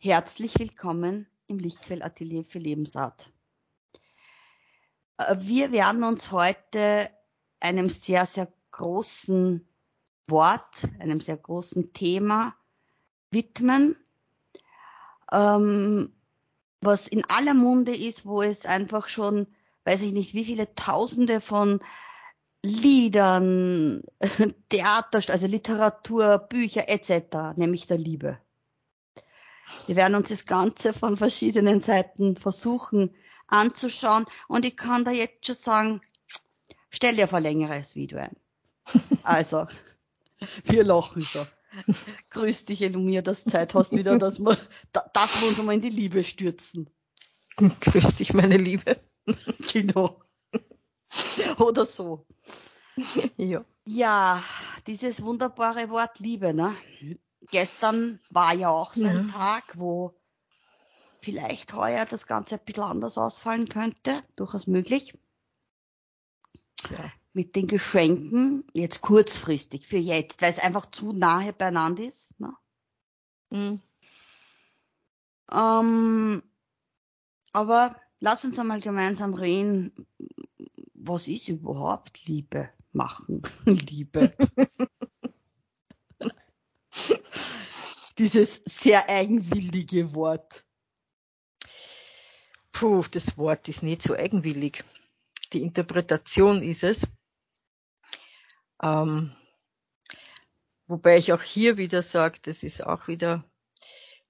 Herzlich willkommen im Lichtquellatelier für Lebensart. Äh, wir werden uns heute einem sehr, sehr großen Wort, einem sehr großen Thema widmen, ähm, was in aller Munde ist, wo es einfach schon, weiß ich nicht, wie viele Tausende von Liedern, Theater, also Literatur, Bücher etc., nämlich der Liebe. Wir werden uns das Ganze von verschiedenen Seiten versuchen anzuschauen. Und ich kann da jetzt schon sagen, stell dir vor längeres Video ein. Also, wir lachen schon. Grüß dich, Elumir, dass du Zeit hast wieder, dass wir, dass wir uns einmal in die Liebe stürzen. Grüß dich, meine Liebe. Genau. Oder so. Ja. Ja, dieses wunderbare Wort Liebe, ne? Gestern war ja auch so ein ja. Tag, wo vielleicht heuer das Ganze ein bisschen anders ausfallen könnte. Durchaus möglich. Ja. Mit den Geschenken, jetzt kurzfristig für jetzt, weil es einfach zu nahe beieinander ist. Ne? Mhm. Ähm, aber lass uns einmal gemeinsam reden, was ist überhaupt Liebe machen? Liebe. Dieses sehr eigenwillige Wort. Puh, das Wort ist nicht so eigenwillig. Die Interpretation ist es. Ähm, wobei ich auch hier wieder sage, das ist auch wieder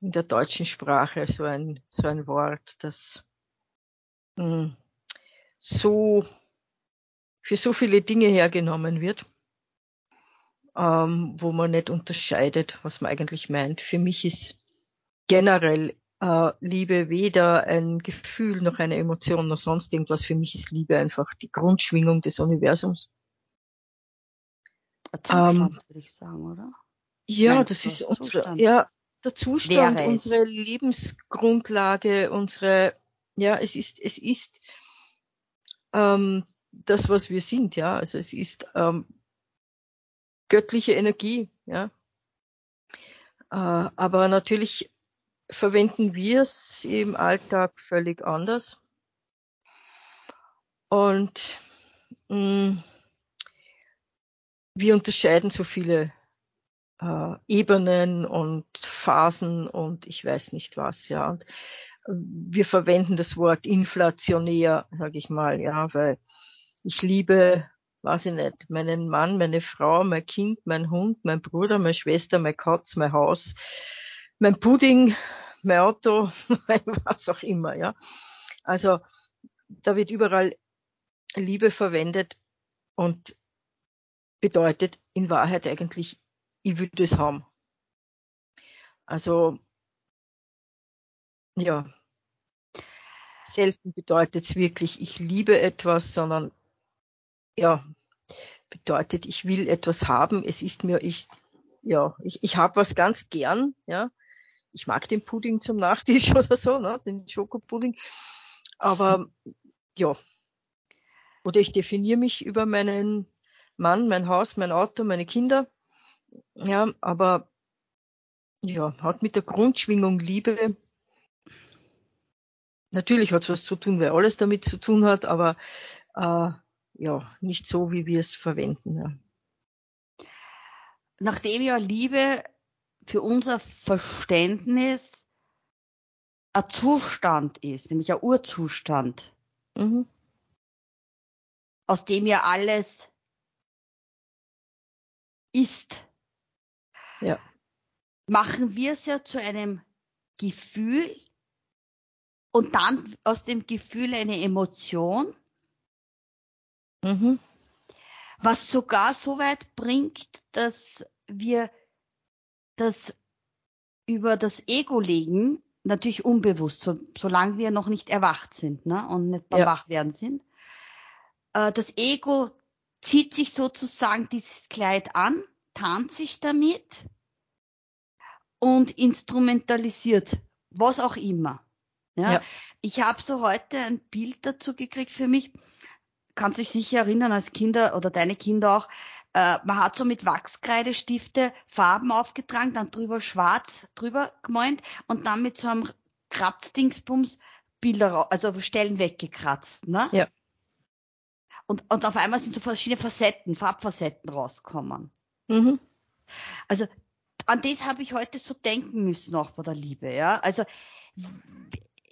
in der deutschen Sprache so ein, so ein Wort, das mh, hm, so für so viele Dinge hergenommen wird ähm, wo man nicht unterscheidet, was man eigentlich meint. Für mich ist generell äh, Liebe weder ein Gefühl noch eine Emotion noch sonst irgendwas. Für mich ist Liebe einfach die Grundschwingung des Universums. Der Zustand, ähm, würde ich sagen, oder? Ja, Nein, das ist unsere, Zustand. ja, der Zustand, unsere Lebensgrundlage, unsere, ja, es ist, es ist ähm, das, was wir sind, ja. Also es ist ähm, göttliche Energie, ja. Äh, aber natürlich verwenden wir es im Alltag völlig anders. Und mh, mm, wir unterscheiden so viele äh, Ebenen und Phasen und ich weiß nicht was, ja. Und wir verwenden das Wort inflationär, sage ich mal, ja, weil ich liebe weiß ich nicht, meinen Mann, meine Frau, mein Kind, mein Hund, mein Bruder, meine Schwester, mein Katz, mein Haus, mein Pudding, mein Auto, was auch immer, ja. Also, da wird überall Liebe verwendet und bedeutet in Wahrheit eigentlich, ich würde es haben. Also, ja, selten bedeutet es wirklich, ich liebe etwas, sondern ja, bedeutet, ich will etwas haben. Es ist mir, ich, ja, ich, ich habe was ganz gern, ja. Ich mag den Pudding zum Nachtisch oder so, ne, den Schokopudding. Aber ja. Oder ich definiere mich über meinen Mann, mein Haus, mein Auto, meine Kinder. Ja, aber ja, hat mit der Grundschwingung Liebe natürlich hat es was zu tun, weil alles damit zu tun hat, aber äh, ja, nicht so, wie wir es verwenden. Ja. Nachdem ja Liebe für unser Verständnis ein Zustand ist, nämlich ein Urzustand, mhm. aus dem ja alles ist, ja. machen wir es ja zu einem Gefühl und dann aus dem Gefühl eine Emotion Mhm. Was sogar so weit bringt, dass wir das über das Ego legen, natürlich unbewusst, so, solange wir noch nicht erwacht sind ne, und nicht beim ja. Wachwerden sind. Äh, das Ego zieht sich sozusagen dieses Kleid an, tarnt sich damit und instrumentalisiert, was auch immer. Ja? ja. Ich habe so heute ein Bild dazu gekriegt für mich kannst dich sicher erinnern als Kinder oder deine Kinder auch, äh, man hat so mit Wachskreidestifte Farben aufgetragen, dann drüber schwarz drüber gemeint und dann mit so einem Kratzdingsbums Bilder, also Stellen weggekratzt, ne? Ja. Und, und auf einmal sind so verschiedene Facetten, Farbfacetten rausgekommen. Mhm. Also an das habe ich heute so denken müssen auch bei der Liebe, ja. Also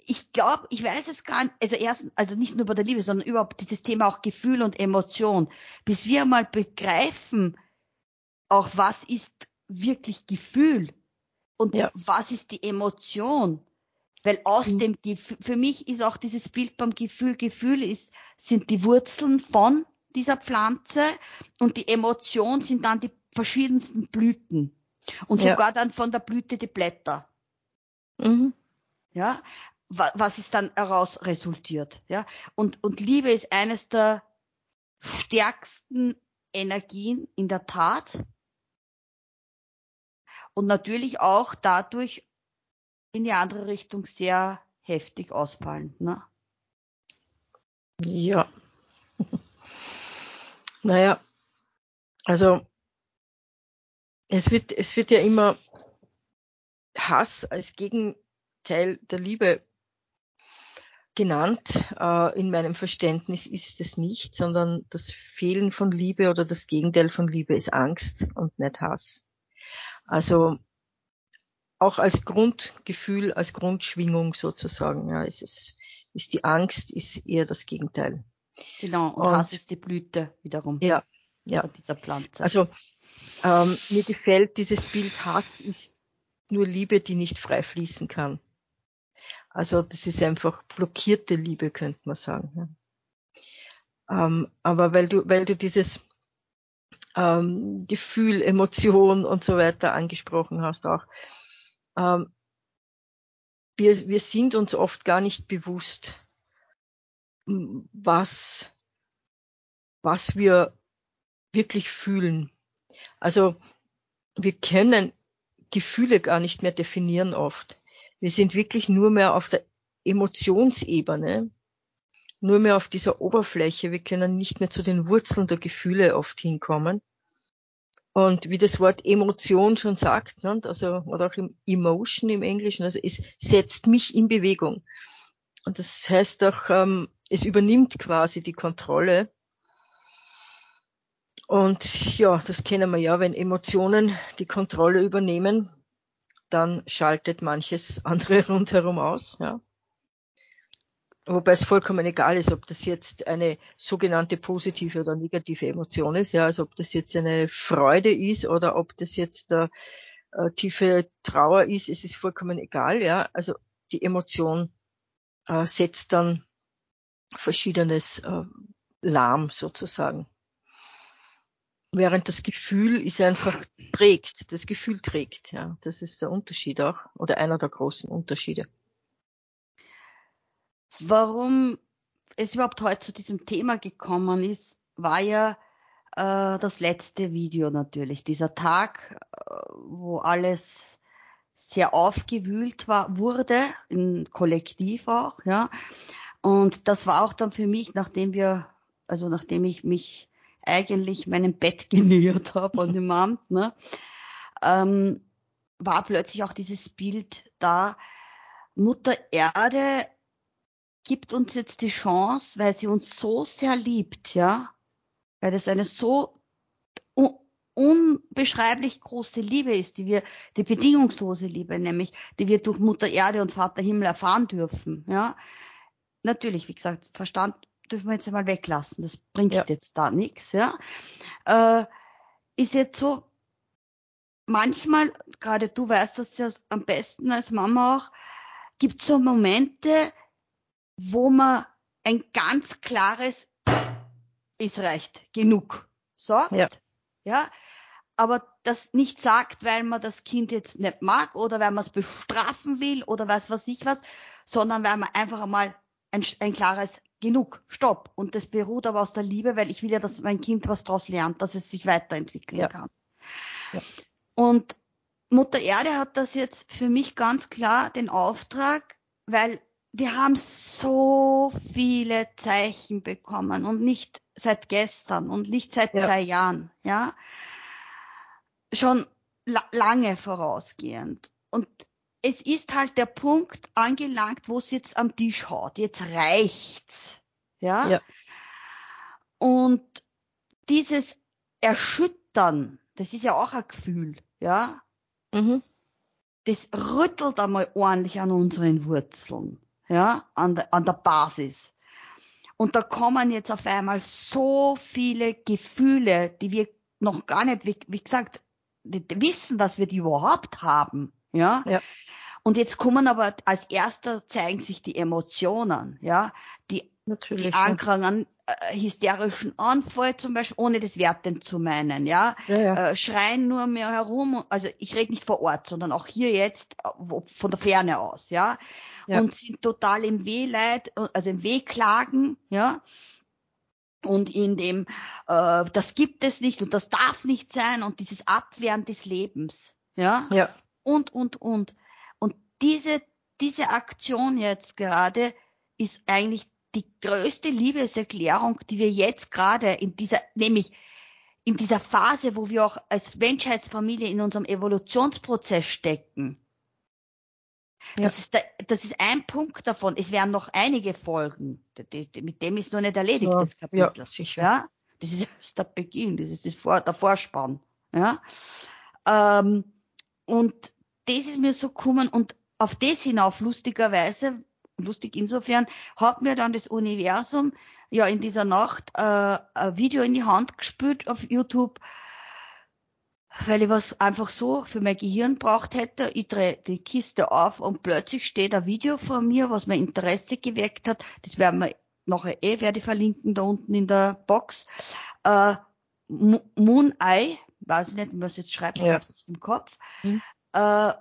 ich glaube, ich weiß es gar nicht, also erst, also nicht nur bei der Liebe, sondern überhaupt dieses Thema auch Gefühl und Emotion, bis wir mal begreifen, auch was ist wirklich Gefühl und ja. was ist die Emotion. Weil aus mhm. dem Gefühl, für mich ist auch dieses Bild beim Gefühl, Gefühl ist, sind die Wurzeln von dieser Pflanze und die Emotion sind dann die verschiedensten Blüten. Und ja. sogar dann von der Blüte die Blätter. Mhm. Ja, was ist dann heraus resultiert. Ja, und, und Liebe ist eines der stärksten Energien in der Tat. Und natürlich auch dadurch in die andere Richtung sehr heftig ausfallen. Ne? Ja. naja, also es wird, es wird ja immer Hass als Gegenteil der Liebe genannt. Äh, in meinem Verständnis ist es nicht, sondern das Fehlen von Liebe oder das Gegenteil von Liebe ist Angst und nicht Hass. Also auch als Grundgefühl, als Grundschwingung sozusagen, ja, ist es, ist die Angst, ist eher das Gegenteil. Genau, und, und Hass ist die Blüte wiederum. Ja, ja. Dieser Pflanze. Also ähm, mir gefällt dieses Bild Hass ist nur Liebe, die nicht frei fließen kann. Also das ist einfach blockierte Liebe, könnte man sagen. Ähm, aber weil du, weil du dieses ähm, Gefühl, Emotion und so weiter angesprochen hast auch, ähm, wir, wir sind uns oft gar nicht bewusst, was, was wir wirklich fühlen. Also wir können Gefühle gar nicht mehr definieren oft. Wir sind wirklich nur mehr auf der Emotionsebene, nur mehr auf dieser Oberfläche. Wir können nicht mehr zu den Wurzeln der Gefühle oft hinkommen. Und wie das Wort Emotion schon sagt, ne, also, oder auch im Emotion im Englischen, also es setzt mich in Bewegung. Und das heißt auch, ähm, es übernimmt quasi die Kontrolle und ja, das kennen wir ja, wenn Emotionen die Kontrolle übernehmen, dann schaltet manches andere rundherum aus, ja. Wobei es vollkommen egal ist, ob das jetzt eine sogenannte positive oder negative Emotion ist, ja, also ob das jetzt eine Freude ist oder ob das jetzt äh, tiefe Trauer ist, es ist vollkommen egal, ja. Also die Emotion äh, setzt dann verschiedenes äh, lahm sozusagen. Während das Gefühl ist einfach trägt, das Gefühl trägt, ja. Das ist der Unterschied auch, oder einer der großen Unterschiede. Warum es überhaupt heute zu diesem Thema gekommen ist, war ja äh, das letzte Video natürlich. Dieser Tag, äh, wo alles sehr aufgewühlt war, wurde, im Kollektiv auch, ja. Und das war auch dann für mich, nachdem wir, also nachdem ich mich eigentlich meinem Bett genähert habe an dem Abend, ne, ähm, war plötzlich auch dieses Bild da, Mutter Erde gibt uns jetzt die Chance, weil sie uns so sehr liebt, ja, weil das eine so unbeschreiblich große Liebe ist, die wir, die bedingungslose Liebe, nämlich, die wir durch Mutter Erde und Vater Himmel erfahren dürfen, ja. Natürlich, wie gesagt, Verstand dürfen wir jetzt einmal weglassen. Das bringt ja. jetzt da nichts, ja. Äh, ist jetzt so, manchmal, gerade du weißt das ja am besten als Mama auch, gibt so Momente, wo man ein ganz klares ist reicht, genug sagt. Ja. ja. Aber das nicht sagt, weil man das Kind jetzt nicht mag oder weil man es bestrafen will oder was weiß ich was, sondern weil man einfach einmal ein, ein klares genug, stopp. Und das beruht aber aus der Liebe, weil ich will ja, dass mein Kind was daraus lernt, dass es sich weiterentwickeln ja. kann. Ja. Und Mutter Erde hat das jetzt für mich ganz klar den Auftrag, weil wir haben so viele Zeichen bekommen und nicht seit gestern und nicht seit ja. zwei Jahren, ja. Schon la lange vorausgehend. Und es ist halt der Punkt angelangt, wo es jetzt am Tisch haut. Jetzt reicht's. Ja. ja. Und dieses Erschüttern, das ist ja auch ein Gefühl, ja. Mhm. Das rüttelt einmal ordentlich an unseren Wurzeln, ja, an der, an der Basis. Und da kommen jetzt auf einmal so viele Gefühle, die wir noch gar nicht, wie, wie gesagt, wissen, dass wir die überhaupt haben, ja. ja. Und jetzt kommen aber als erster zeigen sich die Emotionen, ja, die, Natürlich, die Ankrang äh, hysterischen Anfall zum Beispiel, ohne das wertend zu meinen, ja, ja, ja. Äh, schreien nur mehr herum, also ich rede nicht vor Ort, sondern auch hier jetzt äh, von der Ferne aus, ja, ja. und sind total im Wehleid, also im Wehklagen, ja, und in dem, äh, das gibt es nicht und das darf nicht sein und dieses Abwehren des Lebens, ja, ja. und, und, und diese, diese Aktion jetzt gerade ist eigentlich die größte Liebeserklärung, die wir jetzt gerade in dieser, nämlich in dieser Phase, wo wir auch als Menschheitsfamilie in unserem Evolutionsprozess stecken. Ja. Das, ist der, das ist ein Punkt davon. Es werden noch einige Folgen. Mit dem ist noch nicht erledigt, ja, das Kapitel. Ja, sicher. Ja? Das ist der Beginn, das ist das Vor, der Vorspann. Ja? Ähm, und das ist mir so gekommen und auf das hinauf lustigerweise, lustig insofern, hat mir dann das Universum ja in dieser Nacht äh, ein Video in die Hand gespült auf YouTube, weil ich was einfach so für mein Gehirn braucht hätte. Ich drehe die Kiste auf und plötzlich steht ein Video vor mir, was mein Interesse geweckt hat. Das werden wir nachher eh, werde ich verlinken da unten in der Box. Äh, Moon Eye, weiß ich nicht, wie man es jetzt schreibt, ja. ich im Kopf. Hm. Äh,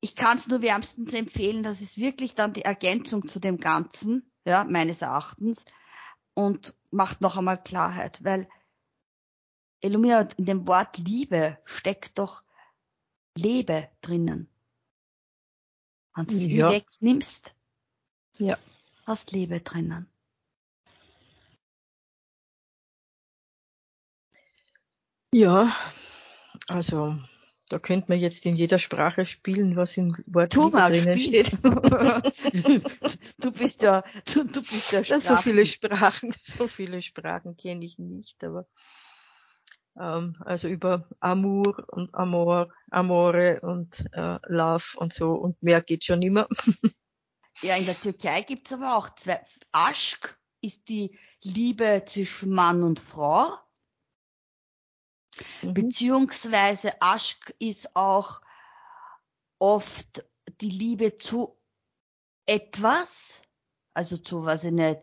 ich kann es nur wärmstens empfehlen, das ist wirklich dann die Ergänzung zu dem Ganzen, ja, meines Erachtens, und macht noch einmal Klarheit, weil Illumina, in dem Wort Liebe steckt doch Lebe drinnen. Wenn du es ja. wegnimmst, ja. hast Lebe drinnen. Ja, also da könnte man jetzt in jeder Sprache spielen, was im Wort tu mal, drinnen spiel. steht. du bist ja, du, du bist ja Sprachen. So viele Sprachen, so viele Sprachen kenne ich nicht, aber ähm, also über Amour und Amor, Amore und äh, Love und so und mehr geht schon immer. ja, in der Türkei gibt's aber auch zwei. Aschk ist die Liebe zwischen Mann und Frau Mhm. Beziehungsweise Aschk ist auch oft die Liebe zu etwas, also zu, was ich nicht,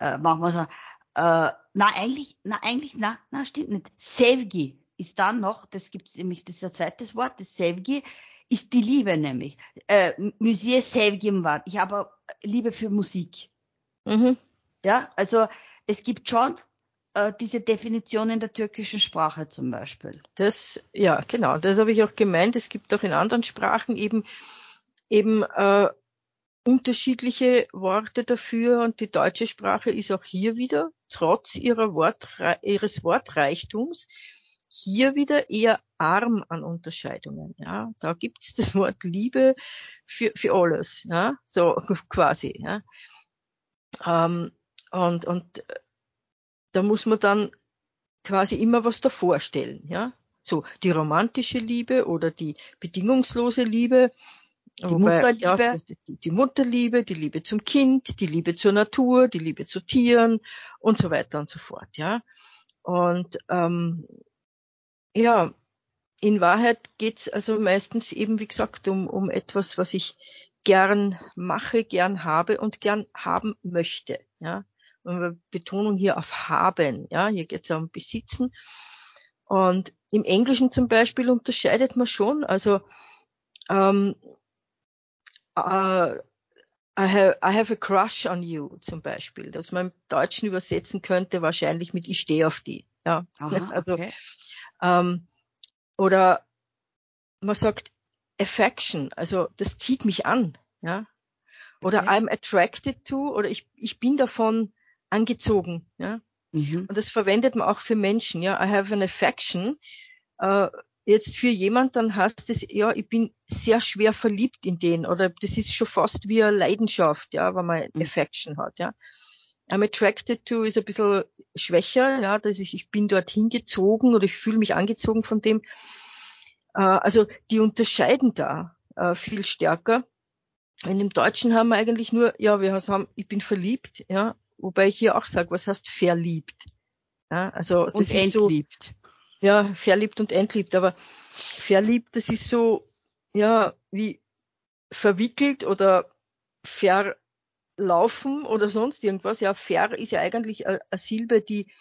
äh, machen wir so, äh, na eigentlich, na eigentlich, na, na stimmt nicht. Sevgi ist dann noch, das gibt's nämlich, das ist ein zweites Wort, das Sevgi ist die Liebe nämlich. Äh, Musée Sevgi war. Ich habe Liebe für Musik. Mhm. Ja, also es gibt schon äh, diese Definition in der türkischen Sprache zum Beispiel. Das, ja, genau, das habe ich auch gemeint. Es gibt auch in anderen Sprachen eben, eben äh, unterschiedliche Worte dafür und die deutsche Sprache ist auch hier wieder, trotz ihrer Wortre ihres Wortreichtums, hier wieder eher arm an Unterscheidungen. Ja, da gibt es das Wort Liebe für, für alles, ja, so quasi. Ja. Ähm, und, und da muss man dann quasi immer was davor stellen, ja. So, die romantische Liebe oder die bedingungslose Liebe. Die wobei, Mutterliebe. Ja, die, die, Mutterliebe, die Liebe zum Kind, die Liebe zur Natur, die Liebe zu Tieren und so weiter und so fort, ja. Und ähm, ja, in Wahrheit geht's also meistens eben, wie gesagt, um, um etwas, was ich gern mache, gern habe und gern haben möchte. Ja, Betonung hier auf haben. Ja, hier geht es ja um Besitzen. Und im Englischen zum Beispiel unterscheidet man schon, also ähm, uh, I, have, I have a crush on you zum Beispiel, dass man im Deutschen übersetzen könnte, wahrscheinlich mit ich stehe auf die. Ja, Aha, also okay. ähm, oder man sagt affection, also das zieht mich an, ja, Oder okay. I'm attracted to oder ich, ich bin davon angezogen. Ja? Mhm. Und das verwendet man auch für Menschen. Ja, I have an affection. Äh, jetzt für jemand, dann heißt es, ja, ich bin sehr schwer verliebt in den oder das ist schon fast wie eine Leidenschaft, ja, wenn man mhm. Affection hat, ja. I'm attracted to ist ein bisschen schwächer, ja, dass ich, ich bin dorthin gezogen oder ich fühle mich angezogen von dem. Äh, also die unterscheiden da äh, viel stärker. In dem Deutschen haben wir eigentlich nur, ja, wir haben, ich bin verliebt, ja, wobei ich hier auch sage, was heißt verliebt? Ja, also das und ist entliebt. so. Ja, verliebt und entliebt, aber verliebt, das ist so, ja, wie verwickelt oder verlaufen oder sonst irgendwas. Ja, ver ist ja eigentlich eine Silbe, die,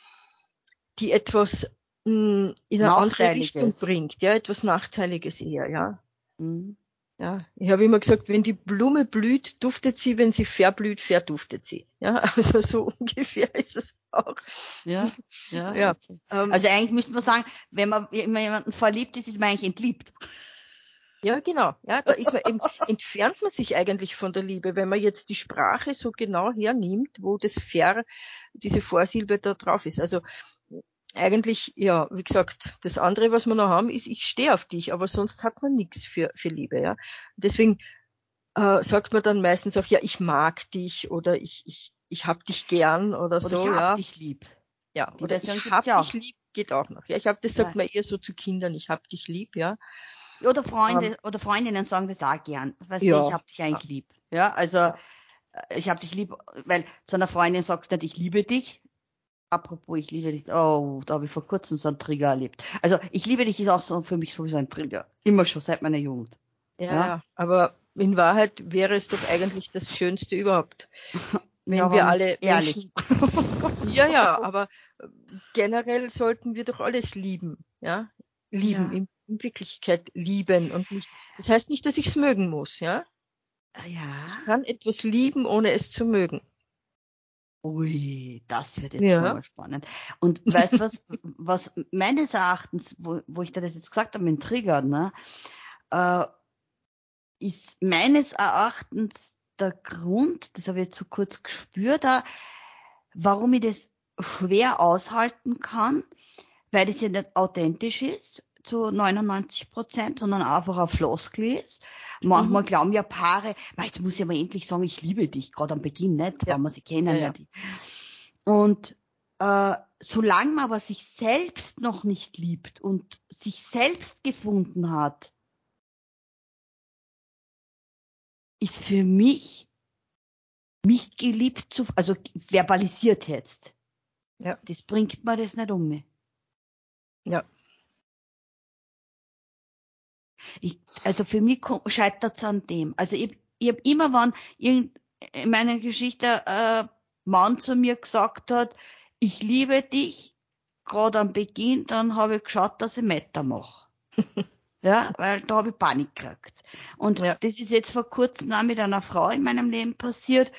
die etwas mh, hm, in eine andere Richtung bringt, ja, etwas Nachteiliges eher, ja. Mhm. Ja, ich habe immer gesagt, wenn die Blume blüht, duftet sie, wenn sie verblüht, verduftet sie. Ja, also so ungefähr ist es auch. Ja, ja. ja. Okay. Ähm, also eigentlich müsste man sagen, wenn man, wenn man jemanden verliebt ist, ist man eigentlich entliebt. Ja, genau. Ja, da ist man eben, entfernt man sich eigentlich von der Liebe, wenn man jetzt die Sprache so genau hernimmt, wo das Ver, diese Vorsilbe da drauf ist. Also eigentlich, ja, wie gesagt, das andere, was wir noch haben, ist, ich stehe auf dich, aber sonst hat man nichts für, für Liebe, ja. Deswegen äh, sagt man dann meistens auch, ja, ich mag dich oder ich, ich, ich hab dich gern oder, oder so, ich hab ja. dich lieb. Ja, Die oder ich hab dich auch. lieb geht auch noch. Ja, ich habe das sagt ja. man eher so zu Kindern, ich hab dich lieb, ja. Oder Freunde ähm, oder Freundinnen sagen das auch gern. Weißt ja. du, ich hab dich eigentlich lieb. Ja, also äh, ich hab dich lieb, weil zu einer Freundin sagst du nicht, ich liebe dich, Apropos, ich liebe dich. Oh, da habe ich vor kurzem so einen Trigger erlebt. Also, ich liebe dich ist auch so für mich sowieso ein Trigger. Immer schon seit meiner Jugend. Ja, ja. aber in Wahrheit wäre es doch eigentlich das Schönste überhaupt. Wenn ja, wir alle ehrlich. Menschen, ja, ja, aber äh, generell sollten wir doch alles lieben, ja? Lieben, ja. In, in, Wirklichkeit lieben und nicht. Das heißt nicht, dass ich es mögen muss, ja? Ja. Ich kann etwas lieben, ohne es zu mögen. Ui, das wird jetzt ja. mal spannend. Und weißt du was, was meines Erachtens, wo, wo ich da das jetzt gesagt habe, mit Trigger, ne, äh, ist meines Erachtens der Grund, das habe ich jetzt so kurz gespürt, da, warum ich das schwer aushalten kann, weil das ja nicht authentisch ist zu 99 Prozent, sondern einfach ein Floskel ist Manchmal mhm. glauben ja Paare, jetzt muss ich aber endlich sagen, ich liebe dich, gerade am Beginn nicht, ja. wenn man sie kennenlernt. Ja, ja. Und äh, solange man aber sich selbst noch nicht liebt und sich selbst gefunden hat, ist für mich mich geliebt zu, also verbalisiert jetzt. Ja. Das bringt mir das nicht um. Mich. Ja. Ich, also für mich scheitert es an dem. Also ich, ich habe immer, wann in meiner Geschichte äh, Mann zu mir gesagt hat, ich liebe dich, gerade am Beginn, dann habe ich geschaut, dass ich Meter mache. ja, weil da habe ich Panik gekriegt. Und ja. das ist jetzt vor kurzem auch mit einer Frau in meinem Leben passiert.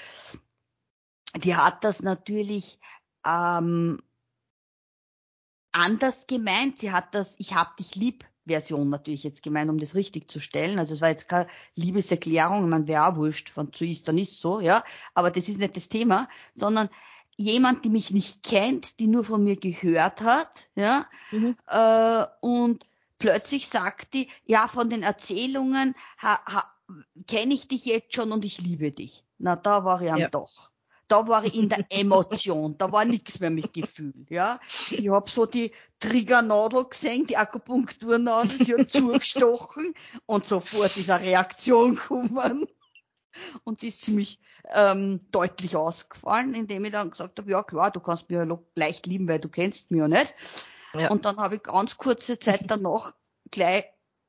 Die hat das natürlich ähm, anders gemeint. Sie hat das, ich hab dich lieb Version natürlich jetzt gemeint, um das richtig zu stellen. Also es war jetzt keine Liebeserklärung, man wäre auch wurscht, von zu ist, dann ist so, ja. Aber das ist nicht das Thema, sondern jemand, die mich nicht kennt, die nur von mir gehört hat, ja, mhm. äh, und plötzlich sagt die, ja, von den Erzählungen kenne ich dich jetzt schon und ich liebe dich. Na, da war ich am ja. doch da war ich in der Emotion, da war nichts mehr mit Gefühl, ja. Ich hab so die Triggernadel gesehen, die Akupunkturnadel, die hat zugestochen und sofort ist eine Reaktion gekommen. Und die ist ziemlich ähm, deutlich ausgefallen, indem ich dann gesagt habe, ja klar, du kannst mich ja leicht lieben, weil du kennst mich ja nicht. Ja. Und dann habe ich ganz kurze Zeit danach gleich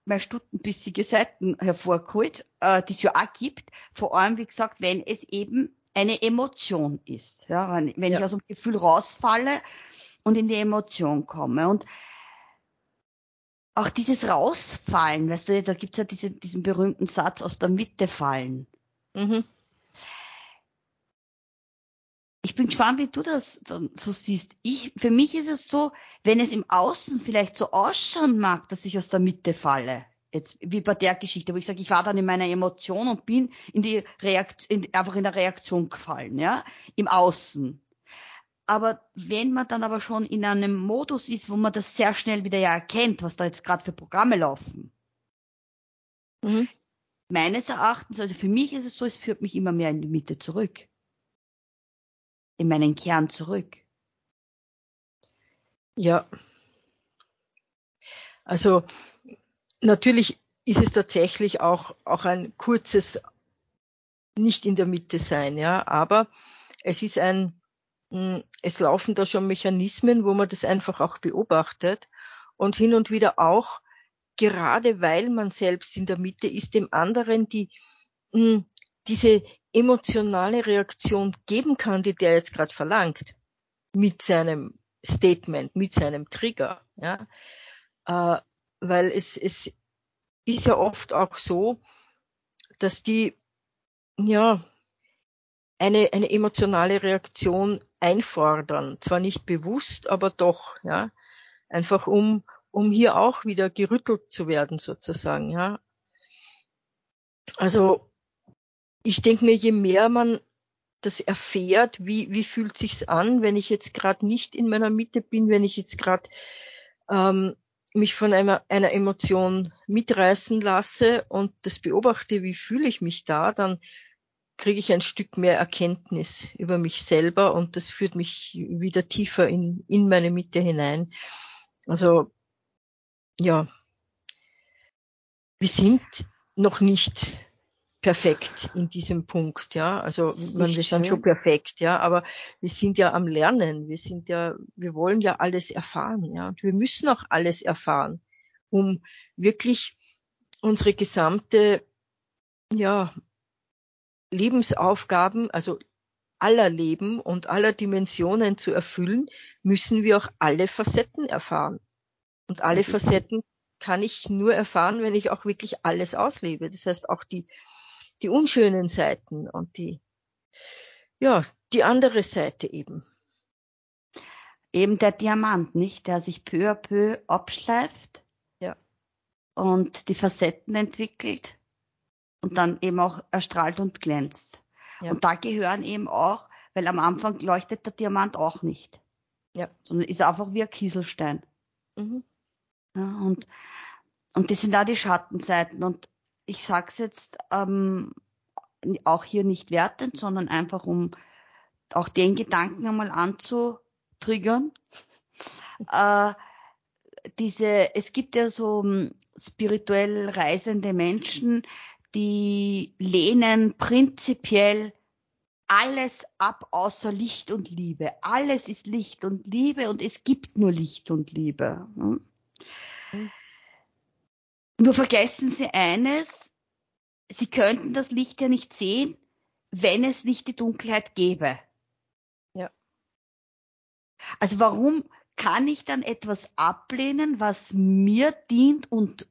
meine stundenbissige Seiten hervorgeholt, äh, die es ja auch gibt. Vor allem, wie gesagt, wenn es eben eine Emotion ist. Ja, wenn, ja. ich aus dem Gefühl rausfalle und in die Emotion komme. Und auch dieses Rausfallen, weißt du, da gibt's ja diese, diesen berühmten Satz aus der Mitte fallen. Mhm. Ich bin gespannt, wie du das dann so siehst. Ich, für mich ist es so, wenn es im Außen vielleicht so ausschauen mag, dass ich aus der Mitte falle, Jetzt wie bei der Geschichte, wo ich sage, ich war dann in meiner Emotion und bin in die Reaktion, in, einfach in der Reaktion gefallen, ja, im Außen. Aber wenn man dann aber schon in einem Modus ist, wo man das sehr schnell wieder ja erkennt, was da jetzt gerade für Programme laufen. Mhm. Meines Erachtens, also für mich ist es so, es führt mich immer mehr in die Mitte zurück. In meinen Kern zurück. Ja. Also natürlich ist es tatsächlich auch, auch ein kurzes nicht in der Mitte sein, ja, aber es ist ein, hm, es laufen da schon Mechanismen, wo man das einfach auch beobachtet und hin und wieder auch, gerade weil man selbst in der Mitte ist, dem anderen die, hm, diese emotionale Reaktion geben kann, die der jetzt gerade verlangt, mit seinem Statement, mit seinem Trigger, ja, äh, weil es, es ist ja oft auch so, dass die, ja, eine, eine emotionale Reaktion einfordern. Zwar nicht bewusst, aber doch, ja. Einfach um, um hier auch wieder gerüttelt zu werden, sozusagen, ja. Also, ich denke mir, je mehr man das erfährt, wie, wie fühlt sich's an, wenn ich jetzt gerade nicht in meiner Mitte bin, wenn ich jetzt gerade ähm, mich von einer, einer Emotion mitreißen lasse und das beobachte, wie fühle ich mich da, dann kriege ich ein Stück mehr Erkenntnis über mich selber und das führt mich wieder tiefer in, in meine Mitte hinein. Also ja, wir sind noch nicht perfekt in diesem Punkt, ja. Also man, wir sind schon perfekt, ja, aber wir sind ja am Lernen, wir sind ja, wir wollen ja alles erfahren, ja. Und wir müssen auch alles erfahren, um wirklich unsere gesamte, ja, Lebensaufgaben, also aller Leben und aller Dimensionen zu erfüllen, müssen wir auch alle Facetten erfahren. Und alle Facetten kann ich nur erfahren, wenn ich auch wirklich alles auslebe. Das heißt auch die die unschönen Seiten und die, ja, die andere Seite eben. Eben der Diamant, nicht? Der sich peu à peu abschleift. Ja. Und die Facetten entwickelt und dann eben auch erstrahlt und glänzt. Ja. Und da gehören eben auch, weil am Anfang leuchtet der Diamant auch nicht. Ja. Sondern ist einfach wie ein Kieselstein. Mhm. Ja, und, und das sind da die Schattenseiten. Und ich sag's jetzt ähm, auch hier nicht wertend, sondern einfach um auch den Gedanken einmal anzutriggern. äh, diese, es gibt ja so um, spirituell reisende Menschen, die lehnen prinzipiell alles ab außer Licht und Liebe. Alles ist Licht und Liebe und es gibt nur Licht und Liebe. Hm? Mhm. Nur vergessen Sie eines, Sie könnten das Licht ja nicht sehen, wenn es nicht die Dunkelheit gäbe. Ja. Also warum kann ich dann etwas ablehnen, was mir dient und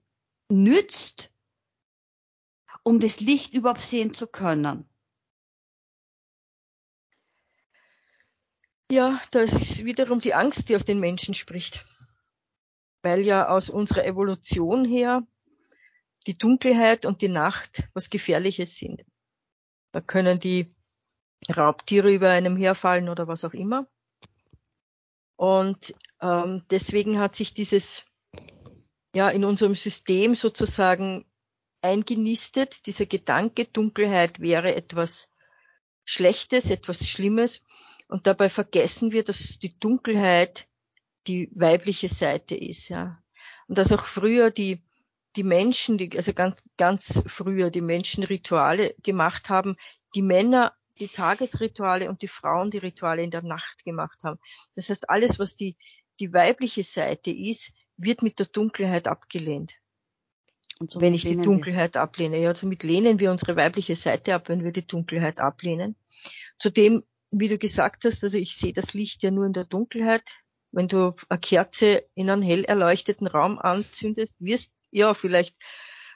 nützt, um das Licht überhaupt sehen zu können? Ja, da ist wiederum die Angst, die aus den Menschen spricht. Weil ja aus unserer Evolution her die Dunkelheit und die Nacht was Gefährliches sind. Da können die Raubtiere über einem herfallen oder was auch immer. Und ähm, deswegen hat sich dieses ja in unserem System sozusagen eingenistet, dieser Gedanke, Dunkelheit wäre etwas Schlechtes, etwas Schlimmes. Und dabei vergessen wir, dass die Dunkelheit die weibliche Seite ist, ja. Und dass auch früher die die Menschen, die, also ganz, ganz früher die Menschen Rituale gemacht haben, die Männer die Tagesrituale und die Frauen die Rituale in der Nacht gemacht haben. Das heißt, alles, was die, die weibliche Seite ist, wird mit der Dunkelheit abgelehnt. Und wenn ich die Dunkelheit wir. ablehne, ja, somit lehnen wir unsere weibliche Seite ab, wenn wir die Dunkelheit ablehnen. Zudem, wie du gesagt hast, also ich sehe das Licht ja nur in der Dunkelheit. Wenn du eine Kerze in einen hell erleuchteten Raum anzündest, wirst ja, vielleicht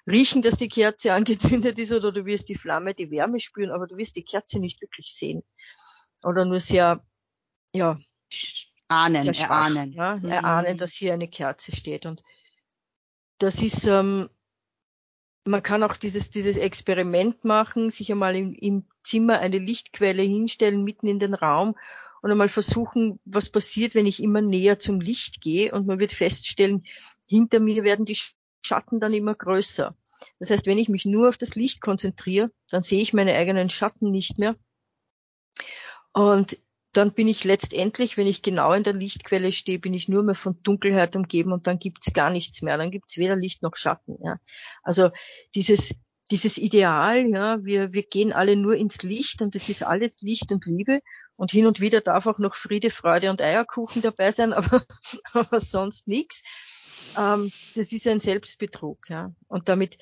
riechen, dass die Kerze angezündet ist oder du wirst die Flamme, die Wärme spüren, aber du wirst die Kerze nicht wirklich sehen. Oder nur sehr, ja, ahnen, sehr schwach, erahnen. Ja, mhm. erahnen, dass hier eine Kerze steht. Und das ist, ähm, man kann auch dieses, dieses Experiment machen, sich einmal im, im Zimmer eine Lichtquelle hinstellen, mitten in den Raum und einmal versuchen, was passiert, wenn ich immer näher zum Licht gehe und man wird feststellen, hinter mir werden die Schatten dann immer größer. Das heißt, wenn ich mich nur auf das Licht konzentriere, dann sehe ich meine eigenen Schatten nicht mehr. Und dann bin ich letztendlich, wenn ich genau in der Lichtquelle stehe, bin ich nur mehr von Dunkelheit umgeben und dann gibt's gar nichts mehr. Dann gibt's weder Licht noch Schatten. Ja. Also dieses, dieses Ideal, ja, wir, wir gehen alle nur ins Licht und es ist alles Licht und Liebe. Und hin und wieder darf auch noch Friede, Freude und Eierkuchen dabei sein, aber, aber sonst nichts. Ähm, das ist ein Selbstbetrug. Ja. Und damit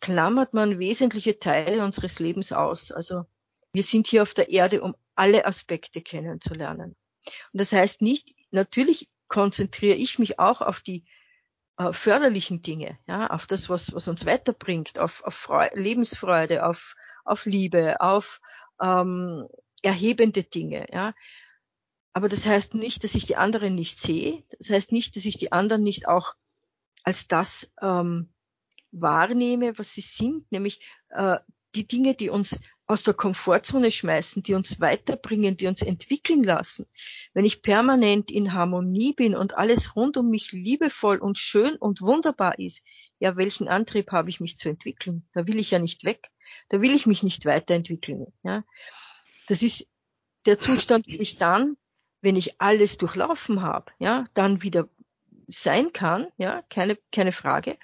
klammert man wesentliche Teile unseres Lebens aus. Also wir sind hier auf der Erde, um alle Aspekte kennenzulernen. Und das heißt nicht, natürlich konzentriere ich mich auch auf die äh, förderlichen Dinge, ja, auf das, was, was uns weiterbringt, auf, auf Freude, Lebensfreude, auf, auf Liebe, auf ähm, erhebende Dinge, ja. Aber das heißt nicht, dass ich die anderen nicht sehe. Das heißt nicht, dass ich die anderen nicht auch als das ähm, wahrnehme, was sie sind, nämlich äh, die Dinge, die uns aus der Komfortzone schmeißen, die uns weiterbringen, die uns entwickeln lassen. Wenn ich permanent in Harmonie bin und alles rund um mich liebevoll und schön und wunderbar ist, ja, welchen Antrieb habe ich mich zu entwickeln? Da will ich ja nicht weg. Da will ich mich nicht weiterentwickeln. Ja. Das ist der Zustand, wo ich dann, wenn ich alles durchlaufen habe, ja, dann wieder sein kann, ja, keine, keine Frage.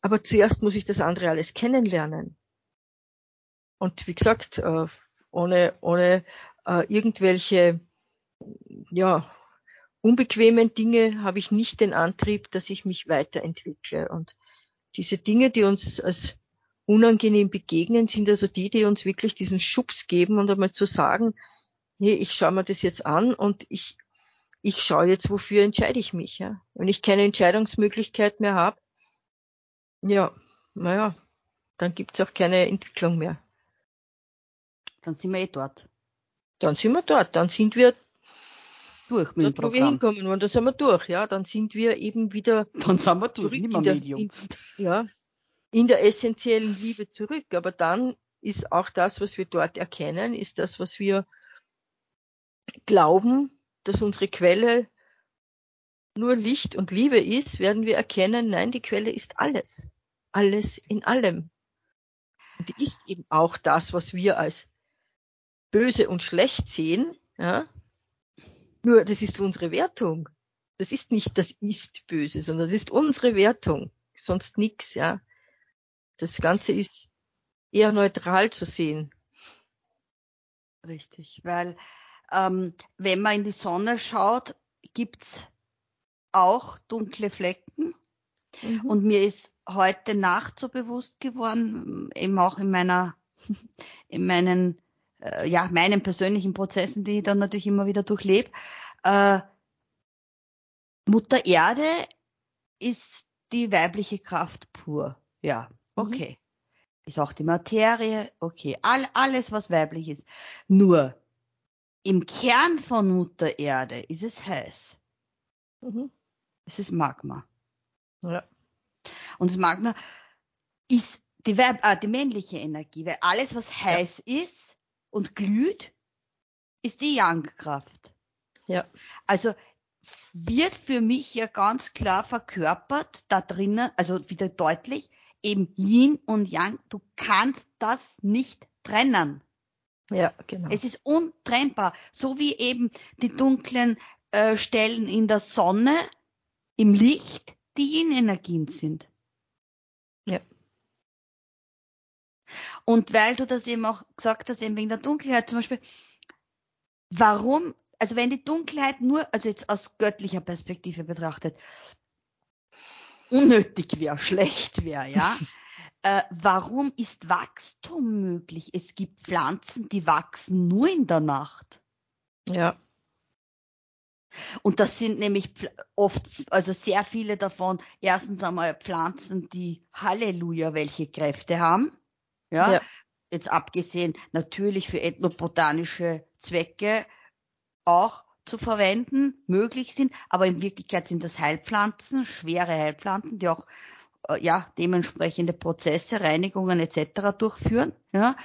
Aber zuerst muss ich das andere alles kennenlernen. Und wie gesagt, äh, ohne, ohne äh, irgendwelche ja, unbequemen Dinge habe ich nicht den Antrieb, dass ich mich weiterentwickle. Und diese Dinge, die uns als unangenehm begegnen, sind also die, die uns wirklich diesen Schubs geben und einmal zu sagen, hey, ich schaue mir das jetzt an und ich, ich schaue jetzt, wofür entscheide ich mich. Ja? Wenn ich keine Entscheidungsmöglichkeit mehr habe, ja, naja, dann gibt es auch keine Entwicklung mehr. Dann sind wir eh dort. Dann sind wir dort. Dann sind wir durch mit dort, dem Programm. wo wir hinkommen wollen. Dann sind wir durch. Ja, dann sind wir eben wieder. Dann sind wir durch, nicht mehr Medium. In, ja, in der essentiellen Liebe zurück. Aber dann ist auch das, was wir dort erkennen, ist das, was wir glauben, dass unsere Quelle nur Licht und Liebe ist, werden wir erkennen, nein, die Quelle ist alles. Alles in allem. Und die ist eben auch das, was wir als böse und schlecht sehen, ja, nur das ist unsere Wertung. Das ist nicht das ist böse, sondern das ist unsere Wertung. Sonst nix, ja. Das Ganze ist eher neutral zu sehen. Richtig, weil ähm, wenn man in die Sonne schaut, gibt's auch dunkle Flecken. Mhm. Und mir ist heute Nacht so bewusst geworden, eben auch in meiner, in meinen äh, ja, meinen persönlichen Prozessen, die ich dann natürlich immer wieder durchlebe. Äh, Mutter Erde ist die weibliche Kraft pur. Ja, mhm. okay. Mhm. Ist auch die Materie, okay. All, alles, was weiblich ist. Nur im Kern von Mutter Erde ist es heiß. Mhm. Es ist Magma. Ja. Und das Magma ist die, Weib äh, die männliche Energie, weil alles, was heiß ja. ist, und glüht, ist die Yang-Kraft. Ja. Also wird für mich ja ganz klar verkörpert da drinnen, also wieder deutlich, eben Yin und Yang, du kannst das nicht trennen. Ja, genau. Es ist untrennbar, so wie eben die dunklen äh, Stellen in der Sonne, im Licht, die Yin-Energien sind. Ja. Und weil du das eben auch gesagt hast, eben wegen der Dunkelheit zum Beispiel, warum, also wenn die Dunkelheit nur, also jetzt aus göttlicher Perspektive betrachtet, unnötig wäre, schlecht wäre, ja, äh, warum ist Wachstum möglich? Es gibt Pflanzen, die wachsen nur in der Nacht. Ja. Und das sind nämlich oft, also sehr viele davon, erstens einmal Pflanzen, die Halleluja welche Kräfte haben. Ja? ja. Jetzt abgesehen natürlich für ethnobotanische Zwecke auch zu verwenden, möglich sind, aber in Wirklichkeit sind das Heilpflanzen, schwere Heilpflanzen, die auch ja dementsprechende Prozesse, Reinigungen etc. durchführen. Ja.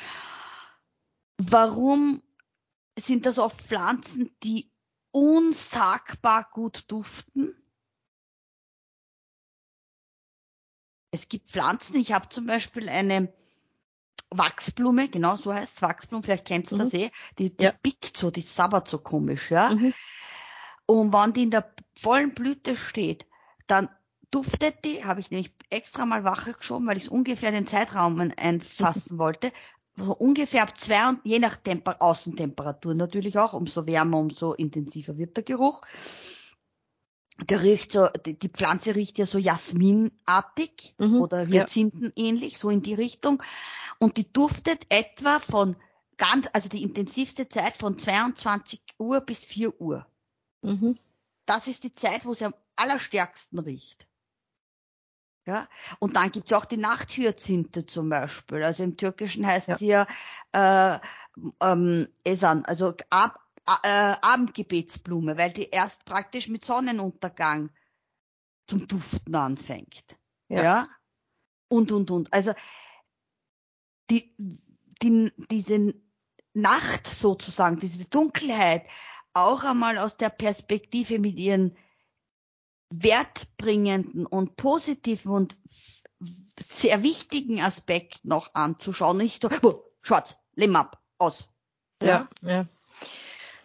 Warum sind das oft Pflanzen, die unsagbar gut duften? Es gibt Pflanzen, ich habe zum Beispiel eine Wachsblume, genau so heißt es, Wachsblume, vielleicht kennst du mhm. das eh, die, die ja. pickt so, die sabbert so komisch, ja. Mhm. Und wenn die in der vollen Blüte steht, dann duftet die, habe ich nämlich extra mal wache geschoben, weil ich ungefähr den Zeitraum einfassen wollte, so ungefähr ab zwei und je nach Temper Außentemperatur natürlich auch, umso wärmer, umso intensiver wird der Geruch. Der riecht so, die, die Pflanze riecht ja so Jasminartig mhm, oder Hyazinthen ja. ähnlich, so in die Richtung. Und die duftet etwa von ganz, also die intensivste Zeit von 22 Uhr bis 4 Uhr. Mhm. Das ist die Zeit, wo sie am allerstärksten riecht. Ja, und dann gibt's auch die Nachthyazinthe zum Beispiel. Also im Türkischen heißt ja. sie ja äh, ähm, Esan, also Ab, äh, Abendgebetsblume, weil die erst praktisch mit Sonnenuntergang zum Duften anfängt. Ja. ja? Und, und, und. Also die, die, diese Nacht sozusagen, diese Dunkelheit, auch einmal aus der Perspektive mit ihren wertbringenden und positiven und sehr wichtigen Aspekten noch anzuschauen. Nicht so, oh, schwarz, lehm ab, aus. Ja, ja. ja.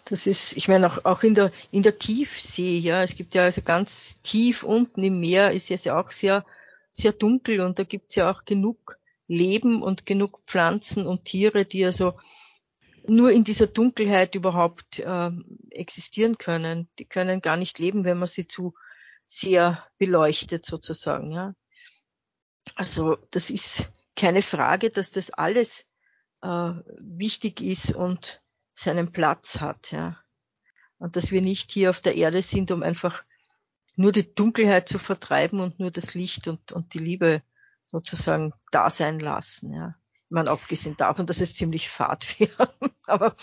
Das ist, ich meine, auch, auch in der, in der Tiefsee, ja, es gibt ja also ganz tief unten im Meer ist es ja auch sehr, sehr dunkel und da gibt es ja auch genug Leben und genug Pflanzen und Tiere, die also nur in dieser Dunkelheit überhaupt äh, existieren können. Die können gar nicht leben, wenn man sie zu sehr beleuchtet sozusagen. Ja. Also das ist keine Frage, dass das alles äh, wichtig ist und seinen Platz hat. Ja. Und dass wir nicht hier auf der Erde sind, um einfach nur die Dunkelheit zu vertreiben und nur das Licht und, und die Liebe sozusagen da sein lassen. Ja. Meine, abgesehen davon, dass es ziemlich fad wäre. Aber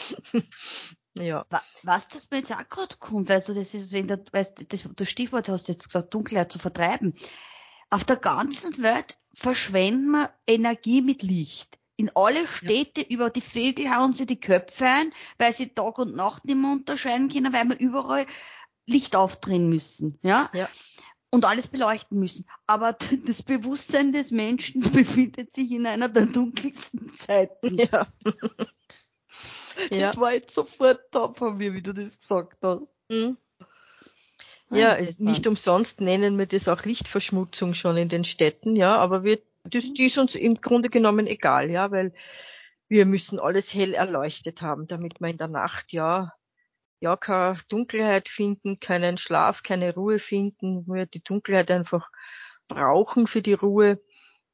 ja. Was das mir jetzt auch gerade kommt, weißt du, das ist, wenn du, weißt, das, das Stichwort hast du jetzt gesagt, Dunkelheit zu vertreiben. Auf der ganzen Welt verschwenden wir Energie mit Licht. In alle Städte ja. über die Vögel hauen sie die Köpfe ein, weil sie Tag und Nacht nicht mehr unterscheiden können, weil wir überall Licht aufdrehen müssen, ja? ja. Und alles beleuchten müssen. Aber das Bewusstsein des Menschen befindet sich in einer der dunkelsten Zeiten. Ja. Ja. Das war jetzt sofort da von mir, wie du das gesagt hast. Mhm. Ja, nicht umsonst nennen wir das auch Lichtverschmutzung schon in den Städten, ja, aber wir, das, die ist uns im Grunde genommen egal, ja, weil wir müssen alles hell erleuchtet haben, damit wir in der Nacht ja, ja, keine Dunkelheit finden, keinen Schlaf, keine Ruhe finden, wir die Dunkelheit einfach brauchen für die Ruhe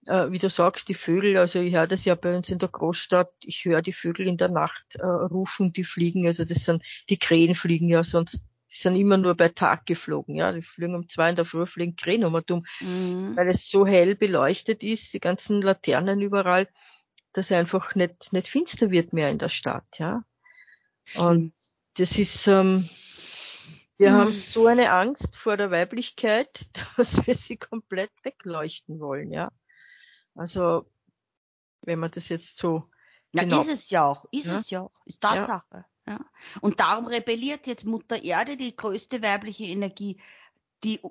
äh, wie du sagst, die Vögel, also ich höre das ja bei uns in der Großstadt, ich höre die Vögel in der Nacht äh, rufen, die fliegen, also das sind, die Krähen fliegen ja sonst, die sind immer nur bei Tag geflogen, ja, die fliegen um zwei in der Früh, fliegen Krähen um um, mhm. weil es so hell beleuchtet ist, die ganzen Laternen überall, dass einfach nicht, nicht finster wird mehr in der Stadt, ja. Und das ist, ähm, wir mhm. haben so eine Angst vor der Weiblichkeit, dass wir sie komplett wegleuchten wollen, ja. Also, wenn man das jetzt so. Ja, genau, ist es ja auch, ist ja? es ja auch, ist Tatsache. Ja. ja. Und darum rebelliert jetzt Mutter Erde, die größte weibliche Energie, die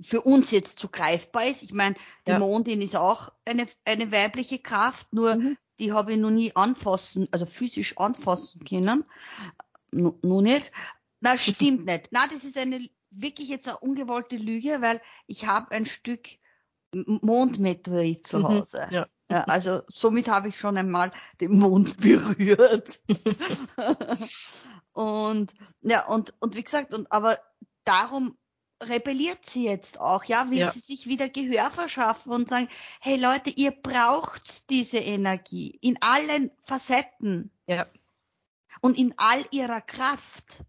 für uns jetzt zu greifbar ist. Ich meine, die ja. Mondin ist auch eine, eine weibliche Kraft, nur mhm. die habe ich noch nie anfassen, also physisch anfassen können. Nur nicht. Na, stimmt nicht. Na, das ist eine wirklich jetzt eine ungewollte Lüge, weil ich habe ein Stück Mondmeteorit zu mhm, Hause. Mhm, ja. ja. also somit habe ich schon einmal den Mond berührt. und ja, und, und wie gesagt, und aber darum rebelliert sie jetzt auch, ja, will ja. sie sich wieder Gehör verschaffen und sagen, hey Leute, ihr braucht diese Energie in allen Facetten. Ja. Und in all ihrer Kraft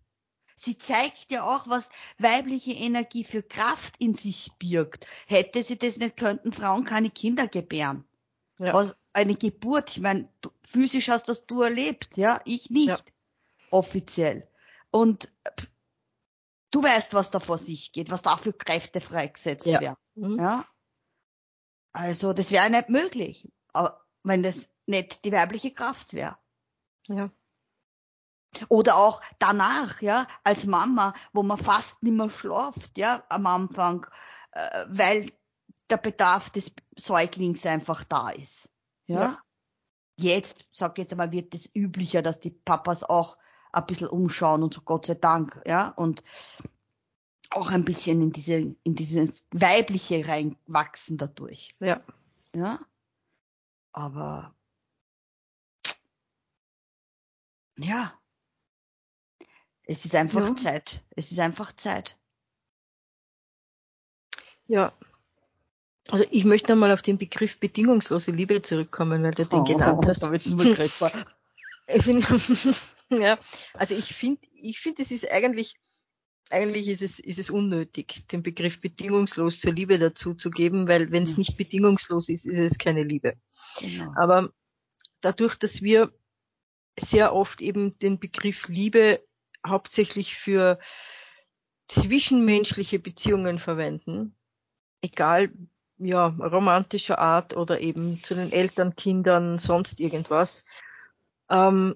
sie zeigt ja auch, was weibliche Energie für Kraft in sich birgt. Hätte sie das nicht, könnten Frauen keine Kinder gebären. Ja. Was eine Geburt, ich meine, physisch hast das du erlebt, ja, ich nicht. Ja. Offiziell. Und du weißt, was da vor sich geht, was da für Kräfte freigesetzt ja. werden. Mhm. Ja. Also das wäre nicht möglich, aber wenn das nicht die weibliche Kraft wäre. Ja. Oder auch danach, ja, als Mama, wo man fast nicht mehr schlaft, ja, am Anfang, äh, weil der Bedarf des Säuglings einfach da ist. Ja. ja. Jetzt, sag jetzt einmal, wird es üblicher, dass die Papas auch ein bisschen umschauen und so Gott sei Dank, ja, und auch ein bisschen in diese, in dieses Weibliche reinwachsen dadurch. Ja. Ja. Aber, ja. Es ist einfach ja. Zeit. Es ist einfach Zeit. Ja. Also ich möchte nochmal auf den Begriff bedingungslose Liebe zurückkommen, weil du den oh, genannt hast. Da wird's nur ich find, ja, also ich finde, ich finde, es ist eigentlich, eigentlich ist es, ist es unnötig, den Begriff bedingungslos zur Liebe dazu zu geben, weil wenn es nicht bedingungslos ist, ist es keine Liebe. Genau. Aber dadurch, dass wir sehr oft eben den Begriff Liebe hauptsächlich für zwischenmenschliche Beziehungen verwenden, egal ja, romantischer Art oder eben zu den Eltern, Kindern, sonst irgendwas, ähm,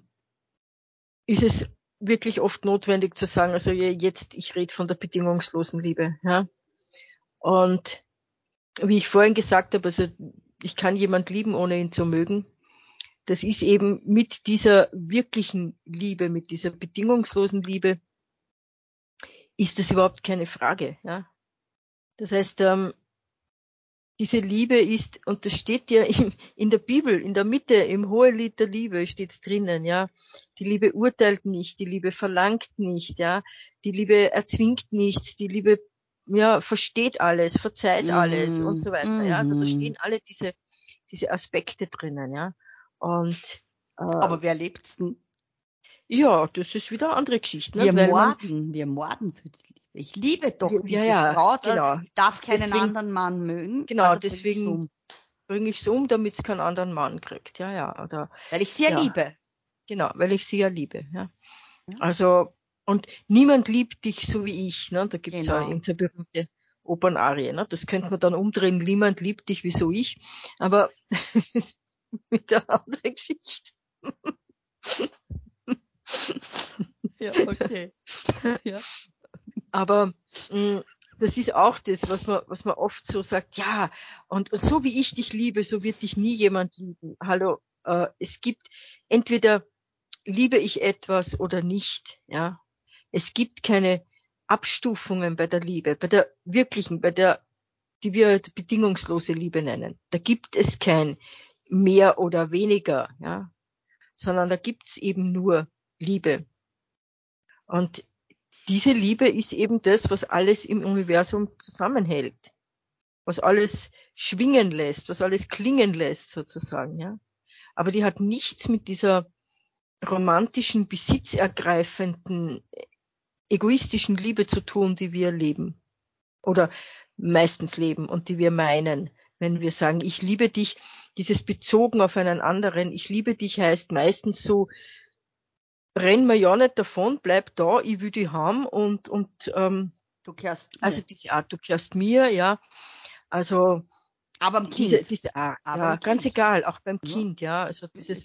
ist es wirklich oft notwendig zu sagen, also jetzt, ich rede von der bedingungslosen Liebe. Ja? Und wie ich vorhin gesagt habe, also ich kann jemand lieben, ohne ihn zu mögen. Das ist eben mit dieser wirklichen Liebe, mit dieser bedingungslosen Liebe, ist das überhaupt keine Frage. Ja? Das heißt, ähm, diese Liebe ist, und das steht ja in, in der Bibel, in der Mitte, im Hohelied der Liebe steht's drinnen, ja. Die Liebe urteilt nicht, die Liebe verlangt nicht, ja. Die Liebe erzwingt nichts, die Liebe, ja, versteht alles, verzeiht mm, alles und so weiter, ja. Also da mhm. stehen alle diese, diese Aspekte drinnen, ja. Und, äh, Aber wer lebt's denn? Ja, das ist wieder eine andere Geschichte. Ne? Wir Weil morden, man, wir morden für die Liebe. Ich liebe doch ja, diese ja, Frau, genau. darf keinen deswegen, anderen Mann mögen. Genau, also deswegen bringe ich es um, damit es keinen anderen Mann kriegt. Ja, ja. Oder, weil ich sie ja, liebe. Genau, weil ich sie ja liebe. Ja. ja. Also, und niemand liebt dich so wie ich. Ne? Da gibt es genau. ja eine berühmte Opernarie. Ne? Das könnte man dann umdrehen, niemand liebt dich wie so ich. Aber mit der anderen Geschichte. ja, okay. Ja. Aber mh, mm, das ist auch das, was man, was man oft so sagt, ja, und, und so wie ich dich liebe, so wird dich nie jemand lieben. Hallo, äh, es gibt entweder liebe ich etwas oder nicht, ja. Es gibt keine Abstufungen bei der Liebe, bei der wirklichen, bei der, die wir bedingungslose Liebe nennen. Da gibt es kein mehr oder weniger, ja, sondern da gibt's eben nur Liebe. Und diese Liebe ist eben das, was alles im Universum zusammenhält, was alles schwingen lässt, was alles klingen lässt sozusagen, ja. Aber die hat nichts mit dieser romantischen, besitzergreifenden, egoistischen Liebe zu tun, die wir leben oder meistens leben und die wir meinen, wenn wir sagen, ich liebe dich, dieses bezogen auf einen anderen, ich liebe dich heißt meistens so, renn mir ja nicht davon, bleib da, ich will die haben und, und ähm, du kehrst mir. also diese Art, du kehrst mir, ja. Also aber am Kind. Diese, diese Art, aber ja, ganz kind. egal, auch beim ja. Kind, ja. Also dieses,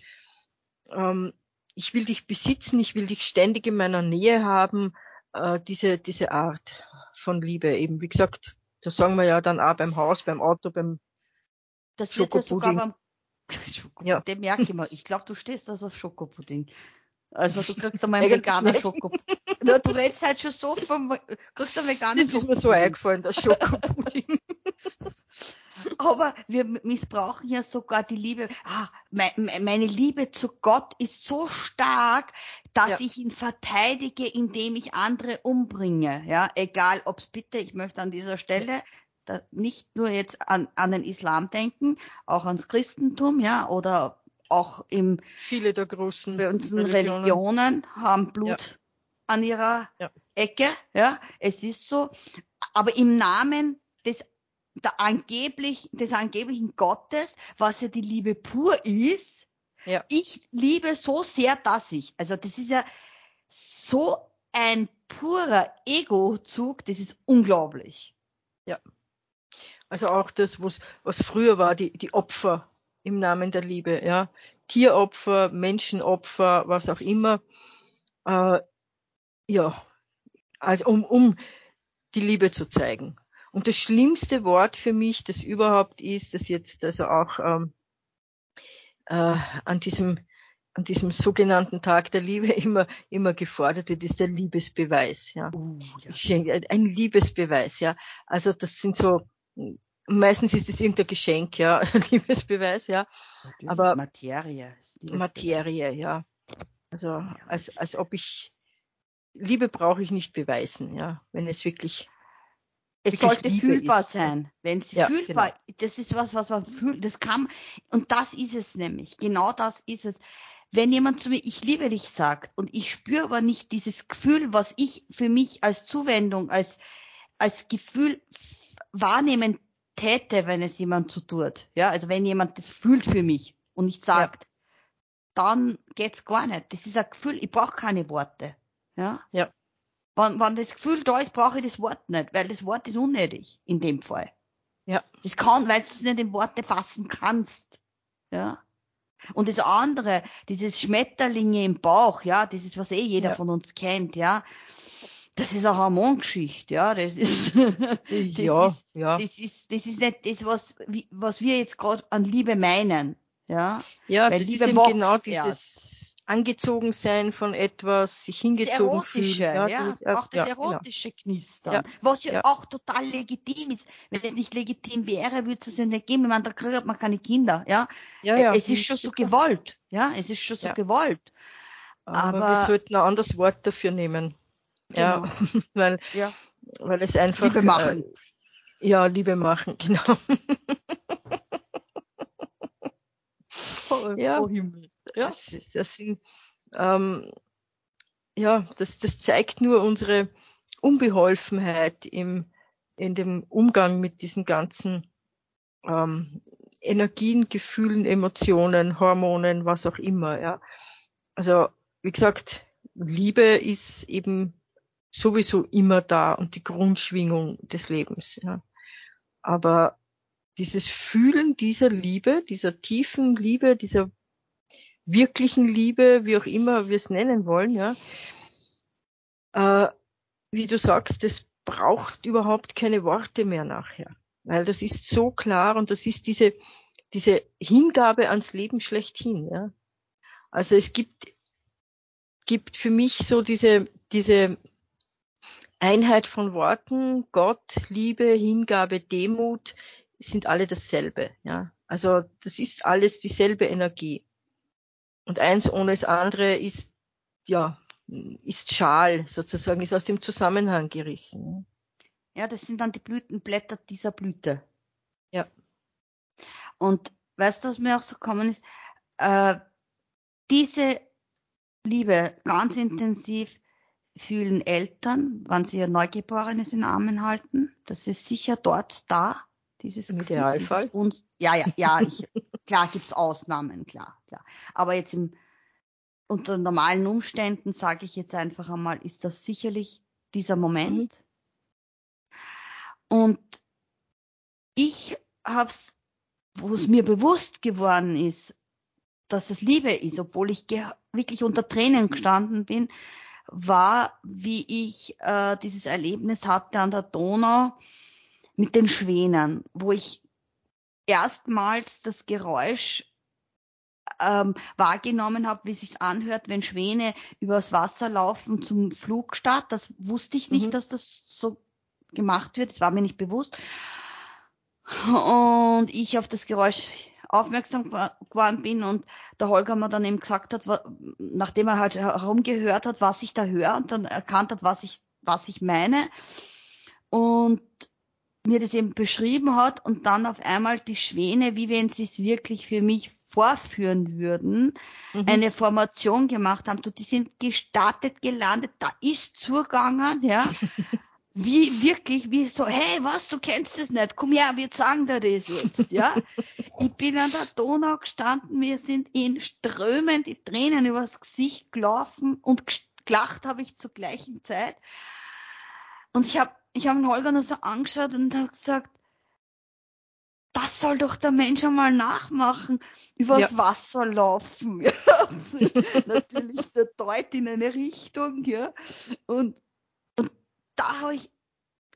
ähm, ich will dich besitzen, ich will dich ständig in meiner Nähe haben, äh, diese, diese Art von Liebe eben. Wie gesagt, das sagen wir ja dann auch beim Haus, beim Auto, beim Das wird ja sogar beim Schokopudding, ja. den merke ich mal. Ich glaube, du stehst also auf Schokopudding. Also du kriegst einmal einen veganen Schoko. du, du redest halt schon so vom, kriegst einen veganen Das ist mir so eingefallen, der Schokopudding. Aber wir missbrauchen ja sogar die Liebe. Ah, meine Liebe zu Gott ist so stark, dass ja. ich ihn verteidige, indem ich andere umbringe. Ja, egal ob's bitte, ich möchte an dieser Stelle nicht nur jetzt an, an den Islam denken, auch ans Christentum, ja, oder auch im viele der großen Religionen, Religionen haben Blut ja. an ihrer ja. Ecke, ja, es ist so, aber im Namen des der angeblich des angeblichen Gottes, was ja die Liebe pur ist, ja. ich liebe so sehr, dass ich, also das ist ja so ein purer Ego-Zug, das ist unglaublich. Ja. Also auch das, was, was früher war, die, die Opfer im Namen der Liebe, ja. Tieropfer, Menschenopfer, was auch immer. Äh, ja, also um, um die Liebe zu zeigen. Und das schlimmste Wort für mich, das überhaupt ist, das jetzt also auch ähm, äh, an diesem an diesem sogenannten Tag der Liebe immer immer gefordert wird, ist der Liebesbeweis. Ja, uh, ja. ein Liebesbeweis. Ja, also das sind so meistens ist es irgendein Geschenk, ja, Liebesbeweis, ja. Natürlich. Aber Materie. Materie, ja. Also als als ob ich Liebe brauche ich nicht beweisen, ja, wenn es wirklich es sollte Liebe fühlbar ist. sein. Wenn es ja, fühlbar, genau. das ist was, was man fühlt, das kann, und das ist es nämlich. Genau das ist es. Wenn jemand zu mir, ich liebe dich sagt, und ich spüre aber nicht dieses Gefühl, was ich für mich als Zuwendung, als, als Gefühl wahrnehmen täte, wenn es jemand so tut. Ja, also wenn jemand das fühlt für mich und nicht sagt, ja. dann geht's gar nicht. Das ist ein Gefühl, ich brauche keine Worte. Ja. Ja. Wenn, wenn das Gefühl da ist, brauche ich das Wort nicht, weil das Wort ist unnötig in dem Fall. Ja. Das kann, weil du es nicht in Worte fassen kannst. Ja. Und das andere, dieses Schmetterlinge im Bauch, ja, das ist, was eh jeder ja. von uns kennt, ja. Das ist eine Hormongeschichte, ja. Das ist, das ja, ist, ja. Das ist, das ist nicht das, was, was wir jetzt gerade an Liebe meinen, ja. Ja, Weil das Liebe ist eben genau dieses, erst angezogen sein von etwas, sich hingezogen das Erotische, fühlen. Ja, ja, das, auch das ja, genau. erotische genau. Knistern, ja, was ja, ja, auch total legitim ist. Wenn es nicht legitim wäre, würde es ja nicht geben. Ich meine, da kriegt man keine Kinder, ja. ja, ja es ist schon so gewollt, ja, es ist schon so gewollt. Aber, Aber, wir sollten ein anderes Wort dafür nehmen. Genau. Ja, weil, ja. weil es einfach. Liebe machen. Äh, ja, Liebe machen, genau. oh, ja. oh Himmel. Ja. Das, das sind, ähm, ja, das, das zeigt nur unsere Unbeholfenheit im, in dem Umgang mit diesen ganzen ähm, Energien, Gefühlen, Emotionen, Hormonen, was auch immer. Ja. Also wie gesagt, Liebe ist eben sowieso immer da und die Grundschwingung des Lebens. Ja. Aber dieses Fühlen dieser Liebe, dieser tiefen Liebe, dieser wirklichen Liebe, wie auch immer wir es nennen wollen, ja, äh, wie du sagst, das braucht überhaupt keine Worte mehr nachher, weil das ist so klar und das ist diese diese Hingabe ans Leben schlechthin, ja. Also es gibt gibt für mich so diese diese Einheit von Worten, Gott, Liebe, Hingabe, Demut sind alle dasselbe, ja. Also das ist alles dieselbe Energie. Und eins ohne das andere ist, ja, ist schal sozusagen, ist aus dem Zusammenhang gerissen. Ja, das sind dann die Blütenblätter dieser Blüte. Ja. Und weißt du, was mir auch so gekommen ist? Äh, diese Liebe ganz intensiv fühlen Eltern, wann sie ihr Neugeborenes in Armen halten. Das ist sicher dort da. Dieses Im Idealfall. Uns, ja, ja, ja, ich, klar gibt's Ausnahmen, klar, klar. Aber jetzt im, unter normalen Umständen sage ich jetzt einfach einmal, ist das sicherlich dieser Moment. Mhm. Und ich hab's, wo es mir bewusst geworden ist, dass es Liebe ist, obwohl ich wirklich unter Tränen gestanden bin, war, wie ich äh, dieses Erlebnis hatte an der Donau, mit den Schwänen, wo ich erstmals das Geräusch ähm, wahrgenommen habe, wie sich anhört, wenn Schwäne übers Wasser laufen zum Flugstart. Das wusste ich nicht, mhm. dass das so gemacht wird. Das war mir nicht bewusst. Und ich auf das Geräusch aufmerksam geworden bin und der Holger mir dann eben gesagt hat, nachdem er halt herumgehört hat, was ich da höre und dann erkannt hat, was ich, was ich meine. Und mir das eben beschrieben hat und dann auf einmal die Schwäne, wie wenn sie es wirklich für mich vorführen würden, mhm. eine Formation gemacht haben. Du, die sind gestartet, gelandet, da ist zugegangen, ja. wie wirklich, wie so, hey, was, du kennst es nicht, komm her, wir sagen dir das jetzt, ja. ich bin an der Donau gestanden, wir sind in Strömen die Tränen übers Gesicht gelaufen und gelacht habe ich zur gleichen Zeit. Und ich habe ich habe den Holger nur so angeschaut und habe gesagt, das soll doch der Mensch einmal nachmachen, übers ja. Wasser laufen. Natürlich der Deut in eine Richtung, ja. Und da habe ich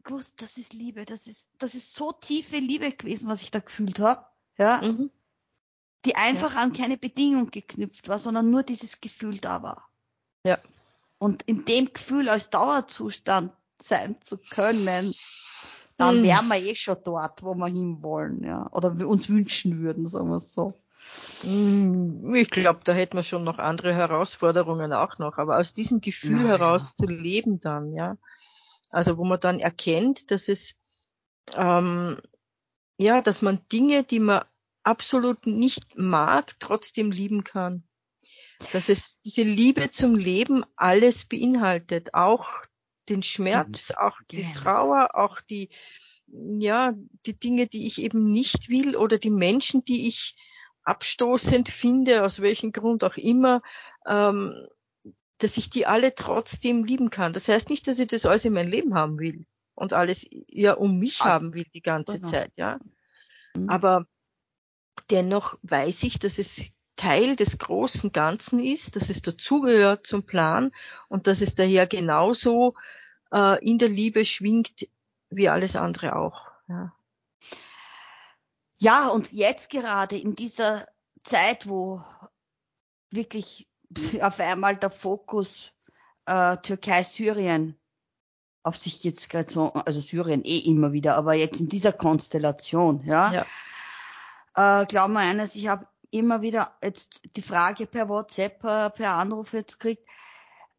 gewusst, das ist Liebe, das ist, das ist so tiefe Liebe gewesen, was ich da gefühlt habe, ja. Mhm. Die einfach ja. an keine Bedingung geknüpft war, sondern nur dieses Gefühl da war. Ja. Und in dem Gefühl als Dauerzustand sein zu können, dann hm. wären wir eh schon dort, wo wir hinwollen, ja. Oder uns wünschen würden, sagen wir es so. Hm, ich glaube, da hätten wir schon noch andere Herausforderungen auch noch, aber aus diesem Gefühl ja, heraus ja. zu leben dann, ja. Also wo man dann erkennt, dass es ähm, ja, dass man Dinge, die man absolut nicht mag, trotzdem lieben kann. Dass es diese Liebe zum Leben alles beinhaltet, auch den Schmerz, auch die Trauer, auch die, ja, die Dinge, die ich eben nicht will oder die Menschen, die ich abstoßend finde, aus welchem Grund auch immer, ähm, dass ich die alle trotzdem lieben kann. Das heißt nicht, dass ich das alles in mein Leben haben will und alles ja um mich ah, haben will die ganze genau. Zeit, ja. Mhm. Aber dennoch weiß ich, dass es Teil des großen Ganzen ist, dass es dazugehört zum Plan und dass es daher genauso äh, in der Liebe schwingt wie alles andere auch. Ja. ja, und jetzt gerade in dieser Zeit, wo wirklich auf einmal der Fokus äh, Türkei, Syrien auf sich jetzt gerade so, also Syrien eh immer wieder, aber jetzt in dieser Konstellation, ja, ja. Äh, glauben wir eines, ich habe immer wieder jetzt die Frage per WhatsApp, äh, per Anruf jetzt kriegt,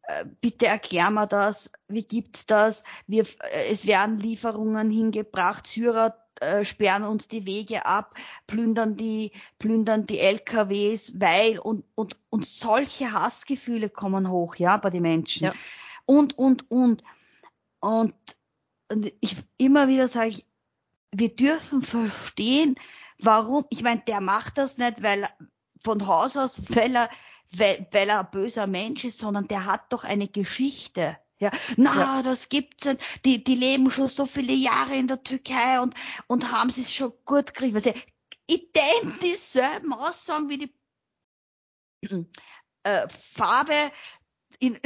äh, bitte erklär mir das, wie gibt's das? Wir, äh, es werden Lieferungen hingebracht, Syrer äh, sperren uns die Wege ab, plündern die, plündern die LKWs, weil und, und, und solche Hassgefühle kommen hoch, ja, bei den Menschen. Ja. Und, und, und. Und ich immer wieder sage ich, wir dürfen verstehen, warum, ich meine, der macht das nicht, weil von Haus aus, weil er, weil, weil er ein böser Mensch ist, sondern der hat doch eine Geschichte. Ja, na, ja. das gibt's nicht. Die, die leben schon so viele Jahre in der Türkei und, und haben es schon gut gekriegt. Also, ident dieselben Aussagen wie die äh, Farbe in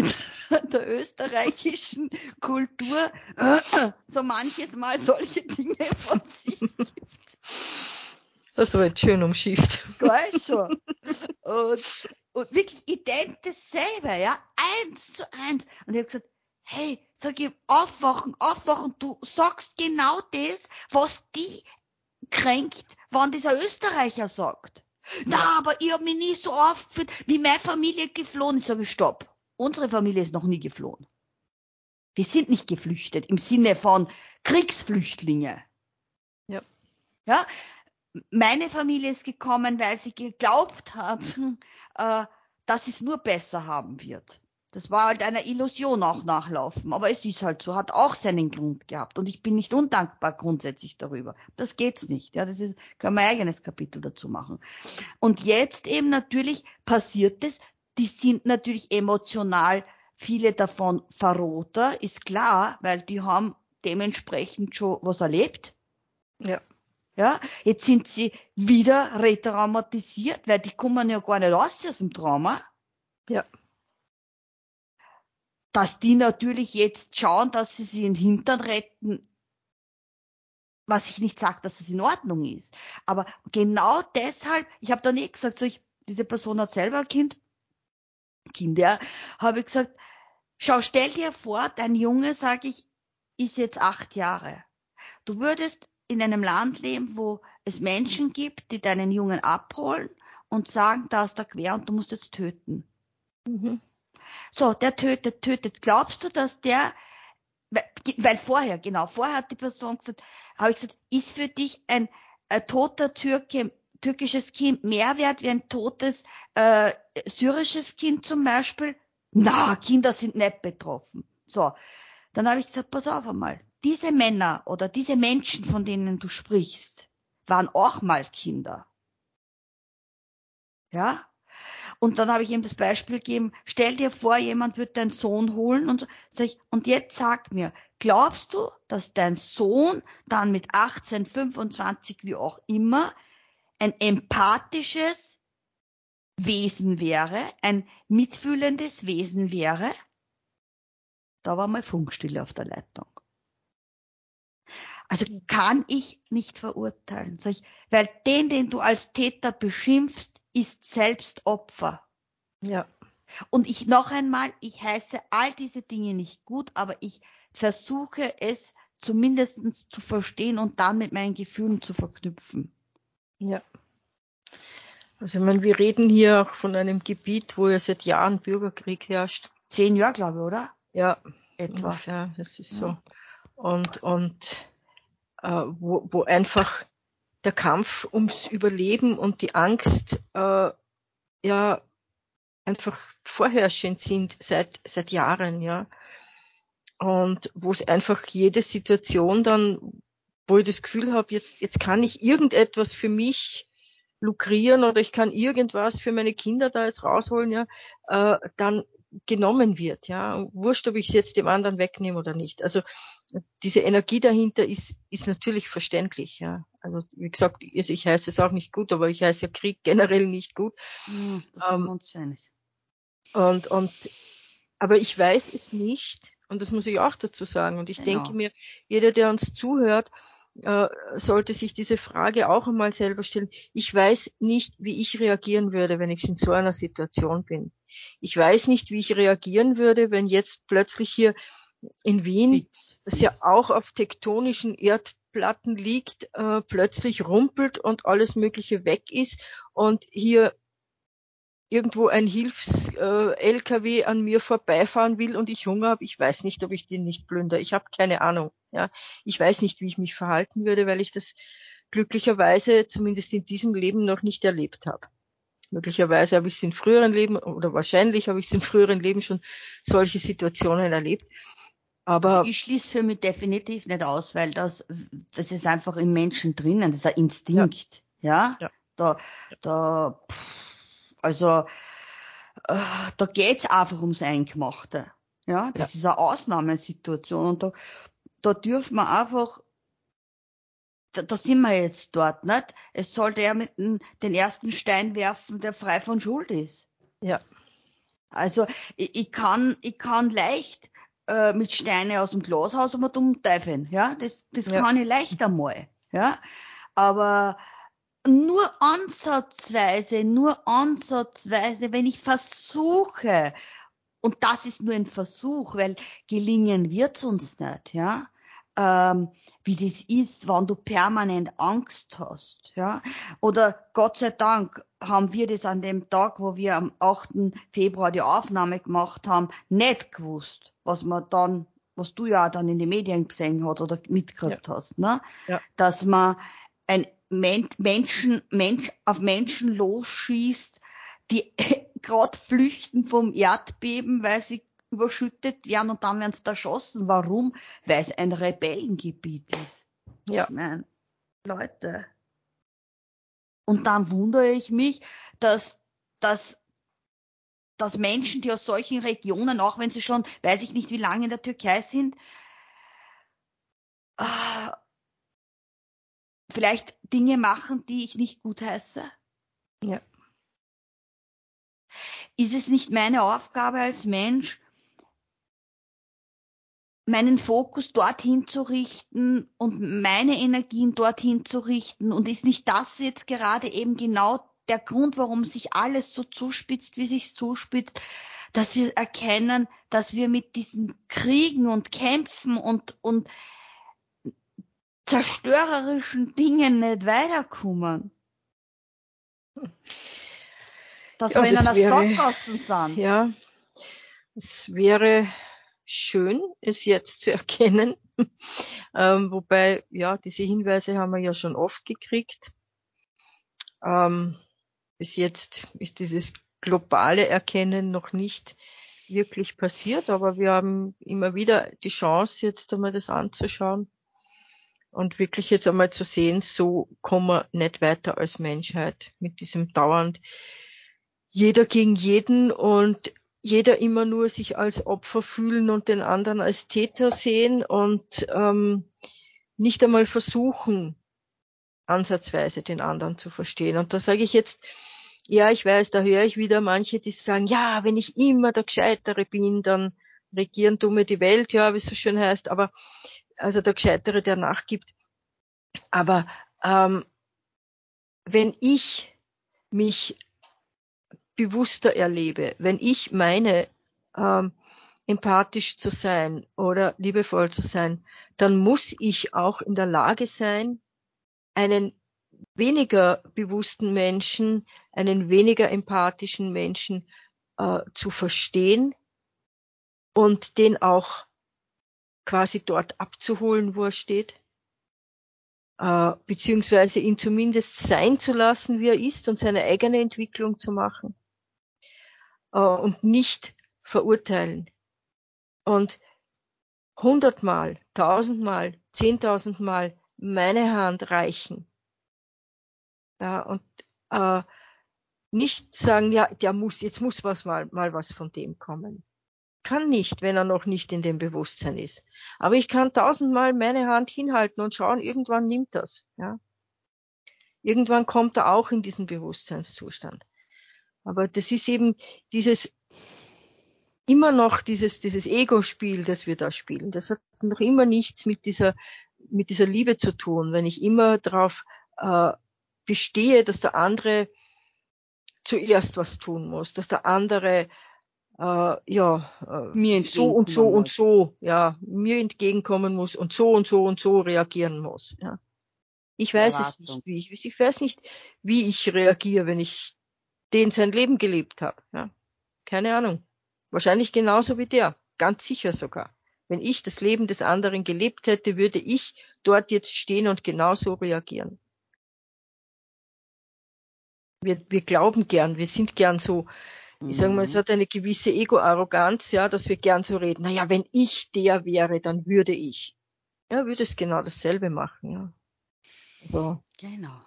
der österreichischen Kultur so manches Mal solche Dinge von sich gibt. Das war jetzt schön umschifft. Geil schon. Und, und wirklich ident dasselbe, ja, eins zu eins. Und ich habe gesagt, hey, sag ich, aufwachen, aufwachen, du sagst genau das, was die kränkt, wann dieser Österreicher sagt. Na, aber ich hab mich nie so aufgeführt, wie meine Familie geflohen ist. Sag ich, stopp. Unsere Familie ist noch nie geflohen. Wir sind nicht geflüchtet im Sinne von Kriegsflüchtlinge. Ja. Ja, meine Familie ist gekommen, weil sie geglaubt hat, äh, dass es nur besser haben wird. Das war halt einer Illusion auch nachlaufen. Aber es ist halt so, hat auch seinen Grund gehabt. Und ich bin nicht undankbar grundsätzlich darüber. Das geht's nicht. Ja, das ist, können wir ein eigenes Kapitel dazu machen. Und jetzt eben natürlich passiert es. Die sind natürlich emotional viele davon verroter, ist klar, weil die haben dementsprechend schon was erlebt. Ja. Ja, jetzt sind sie wieder retraumatisiert, weil die kommen ja gar nicht raus aus dem Trauma. Ja. Dass die natürlich jetzt schauen, dass sie sich in den Hintern retten, was ich nicht sage, dass es in Ordnung ist. Aber genau deshalb, ich habe da nicht gesagt, so ich, diese Person hat selber ein Kind, Kinder, habe ich gesagt, schau, stell dir vor, dein Junge, sage ich, ist jetzt acht Jahre. Du würdest in einem Land leben, wo es Menschen gibt, die deinen Jungen abholen und sagen, da ist der quer und du musst jetzt töten. Mhm. So, der tötet, tötet. Glaubst du, dass der, weil vorher, genau, vorher hat die Person gesagt, habe ich gesagt, ist für dich ein, ein toter Türke, türkisches Kind mehr wert wie ein totes äh, syrisches Kind zum Beispiel? Na, Kinder sind nicht betroffen. So, dann habe ich gesagt, pass auf einmal, diese Männer oder diese Menschen, von denen du sprichst, waren auch mal Kinder. Ja? Und dann habe ich ihm das Beispiel gegeben, stell dir vor, jemand wird deinen Sohn holen und sag ich, und jetzt sag mir, glaubst du, dass dein Sohn dann mit 18, 25, wie auch immer, ein empathisches Wesen wäre, ein mitfühlendes Wesen wäre? Da war mal Funkstille auf der Leitung. Also kann ich nicht verurteilen, sag ich, weil den, den du als Täter beschimpfst, ist selbst Opfer. Ja. Und ich noch einmal, ich heiße all diese Dinge nicht gut, aber ich versuche es zumindest zu verstehen und dann mit meinen Gefühlen zu verknüpfen. Ja. Also ich meine, wir reden hier auch von einem Gebiet, wo ja seit Jahren Bürgerkrieg herrscht. Zehn Jahre, glaube ich, oder? Ja, etwa. Ja, das ist ja. so. Und, und äh, wo, wo einfach der Kampf ums Überleben und die Angst äh, ja einfach vorherrschend sind seit seit Jahren, ja. Und wo es einfach jede Situation dann, wo ich das Gefühl habe, jetzt jetzt kann ich irgendetwas für mich lukrieren oder ich kann irgendwas für meine Kinder da jetzt rausholen, ja, äh, dann genommen wird, ja. Wurscht, ob ich es jetzt dem anderen wegnehme oder nicht. Also diese Energie dahinter ist, ist natürlich verständlich, ja. Also wie gesagt, also ich heiße es auch nicht gut, aber ich heiße ja Krieg generell nicht gut. Ja, das ähm, uns einig. Und, und aber ich weiß es nicht, und das muss ich auch dazu sagen. Und ich genau. denke mir, jeder, der uns zuhört, äh, sollte sich diese Frage auch einmal selber stellen. Ich weiß nicht, wie ich reagieren würde, wenn ich in so einer Situation bin. Ich weiß nicht, wie ich reagieren würde, wenn jetzt plötzlich hier in Wien, das ja auch auf tektonischen Erdplatten liegt, äh, plötzlich rumpelt und alles Mögliche weg ist und hier irgendwo ein Hilfs-LKW äh, an mir vorbeifahren will und ich Hunger habe, ich weiß nicht, ob ich den nicht plündere. Ich habe keine Ahnung. Ja, ich weiß nicht, wie ich mich verhalten würde, weil ich das glücklicherweise zumindest in diesem Leben noch nicht erlebt habe. Möglicherweise habe ich es in früheren Leben oder wahrscheinlich habe ich es in früheren Leben schon solche Situationen erlebt. Aber also ich schließe für mich definitiv nicht aus, weil das, das ist einfach im Menschen drinnen, das ist ein Instinkt. Ja, ja? ja. da, da, also äh, da geht's einfach ums Eingemachte. Ja, das ja. ist eine Ausnahmesituation und da, da dürfen wir einfach da, da sind wir jetzt dort, nicht? Es sollte er mit den, den ersten Stein werfen, der frei von Schuld ist. Ja. Also ich, ich kann, ich kann leicht äh, mit Steine aus dem Glashaus einmal umteifeln, ja, das, das ja. kann ich leicht einmal, ja, aber nur ansatzweise, nur ansatzweise, wenn ich versuche, und das ist nur ein Versuch, weil gelingen wird's uns nicht, ja, ähm, wie das ist, wenn du permanent Angst hast, ja. Oder Gott sei Dank haben wir das an dem Tag, wo wir am 8. Februar die Aufnahme gemacht haben, nicht gewusst, was man dann, was du ja dann in den Medien gesehen hast oder mitgekriegt ja. hast, ne? Ja. Dass man ein Men Menschen, Mensch, auf Menschen losschießt, die gerade flüchten vom Erdbeben, weil sie überschüttet werden und dann werden sie erschossen. Warum? Weil es ein Rebellengebiet ist. Ja. Ich mein, Leute. Und dann wundere ich mich, dass, dass, dass Menschen, die aus solchen Regionen, auch wenn sie schon, weiß ich nicht, wie lange in der Türkei sind, äh, vielleicht Dinge machen, die ich nicht gut heiße. Ja. Ist es nicht meine Aufgabe als Mensch, meinen Fokus dorthin zu richten und meine Energien dorthin zu richten? Und ist nicht das jetzt gerade eben genau der Grund, warum sich alles so zuspitzt, wie sich zuspitzt, dass wir erkennen, dass wir mit diesen Kriegen und Kämpfen und, und zerstörerischen Dingen nicht weiterkommen? Dass ja, wir in einer wäre, Sackgasse sind. Ja, es wäre schön, es jetzt zu erkennen. ähm, wobei, ja, diese Hinweise haben wir ja schon oft gekriegt. Ähm, bis jetzt ist dieses globale Erkennen noch nicht wirklich passiert, aber wir haben immer wieder die Chance, jetzt einmal das anzuschauen und wirklich jetzt einmal zu sehen, so kommen wir nicht weiter als Menschheit mit diesem dauernd jeder gegen jeden und jeder immer nur sich als Opfer fühlen und den anderen als Täter sehen und ähm, nicht einmal versuchen, ansatzweise den anderen zu verstehen. Und da sage ich jetzt, ja, ich weiß, da höre ich wieder manche, die sagen, ja, wenn ich immer der Gescheitere bin, dann regieren dumme die Welt, ja, wie es so schön heißt, aber also der Gescheitere, der nachgibt. Aber ähm, wenn ich mich bewusster erlebe, wenn ich meine, ähm, empathisch zu sein oder liebevoll zu sein, dann muss ich auch in der Lage sein, einen weniger bewussten Menschen, einen weniger empathischen Menschen äh, zu verstehen und den auch quasi dort abzuholen, wo er steht, äh, beziehungsweise ihn zumindest sein zu lassen, wie er ist und seine eigene Entwicklung zu machen äh, und nicht verurteilen. Und hundertmal, tausendmal, zehntausendmal meine Hand reichen. Ja, und äh, nicht sagen, ja, der muss, jetzt muss was mal, mal was von dem kommen. Kann nicht, wenn er noch nicht in dem Bewusstsein ist. Aber ich kann tausendmal meine Hand hinhalten und schauen, irgendwann nimmt das. Ja. Irgendwann kommt er auch in diesen Bewusstseinszustand. Aber das ist eben dieses immer noch dieses, dieses Ego-Spiel, das wir da spielen. Das hat noch immer nichts mit dieser, mit dieser Liebe zu tun. Wenn ich immer darauf äh, bestehe, dass der andere zuerst was tun muss, dass der andere äh, ja äh, mir so und so muss. und so ja mir entgegenkommen muss und so und so und so reagieren muss. Ja. Ich weiß es nicht, wie ich, ich weiß nicht, wie ich reagiere, wenn ich den sein Leben gelebt habe. Ja. Keine Ahnung. Wahrscheinlich genauso wie der. Ganz sicher sogar. Wenn ich das Leben des anderen gelebt hätte, würde ich dort jetzt stehen und genauso reagieren. Wir, wir glauben gern, wir sind gern so, ich sage mal, es mhm. hat eine gewisse Ego-Arroganz, ja, dass wir gern so reden. Naja, wenn ich der wäre, dann würde ich. Ja, würde es genau dasselbe machen, ja. Also. Genau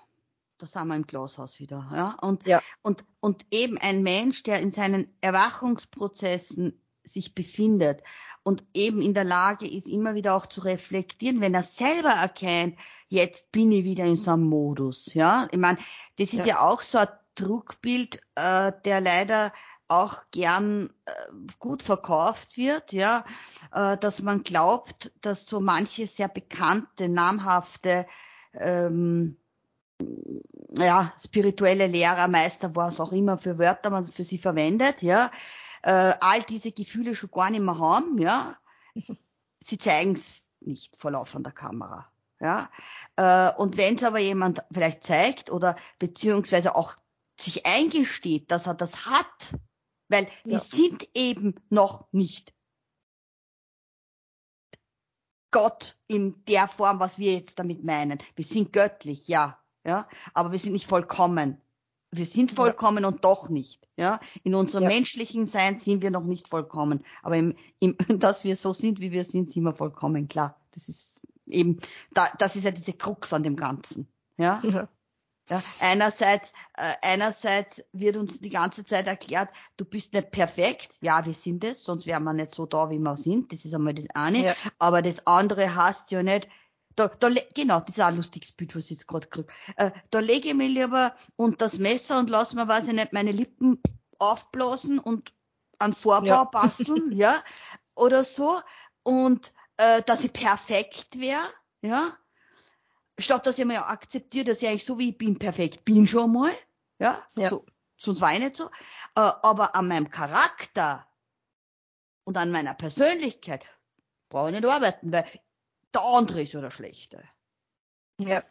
da sind wir im Glashaus wieder. Ja? Und, ja. und, und eben ein Mensch, der in seinen Erwachungsprozessen sich befindet und eben in der Lage ist, immer wieder auch zu reflektieren, wenn er selber erkennt, jetzt bin ich wieder in so einem Modus. Ja, ich meine, das ist ja, ja auch so ein Druckbild, äh, der leider auch gern äh, gut verkauft wird, ja, äh, dass man glaubt, dass so manche sehr bekannte, namhafte ähm, ja, spirituelle Lehrer, Meister, was auch immer für Wörter man für sie verwendet, ja, äh, all diese Gefühle schon gar nicht mehr haben, ja. Sie zeigen es nicht vor laufender Kamera, ja. Äh, und wenn es aber jemand vielleicht zeigt oder beziehungsweise auch sich eingesteht, dass er das hat, weil ja. wir sind eben noch nicht Gott in der Form, was wir jetzt damit meinen. Wir sind göttlich, ja ja, aber wir sind nicht vollkommen. Wir sind vollkommen und doch nicht. Ja, in unserem ja. menschlichen Sein sind wir noch nicht vollkommen, aber im, im, dass wir so sind, wie wir sind, sind wir vollkommen klar. Das ist eben, da, das ist ja diese Krux an dem Ganzen. Ja. ja. Ja, einerseits, äh, einerseits wird uns die ganze Zeit erklärt, du bist nicht perfekt. Ja, wir sind es, sonst wären wir nicht so da, wie wir sind. Das ist einmal das eine. Ja. Aber das andere heißt ja nicht, da, da, genau, das ist auch ein lustiges Bild, was ich jetzt gerade kriege. Äh, da lege ich mir lieber unter das Messer und lasse mir, weiß ich nicht, meine Lippen aufblasen und an Vorbau ja. basteln, ja, oder so. Und äh, dass ich perfekt wäre, ja. Statt dass ich mir akzeptiere, dass ich eigentlich so wie ich bin perfekt bin schon mal, ja. ja. So, sonst war ich nicht so. Äh, aber an meinem Charakter und an meiner Persönlichkeit brauche ich nicht arbeiten, weil der andere ist ja der Schlechte. Ja.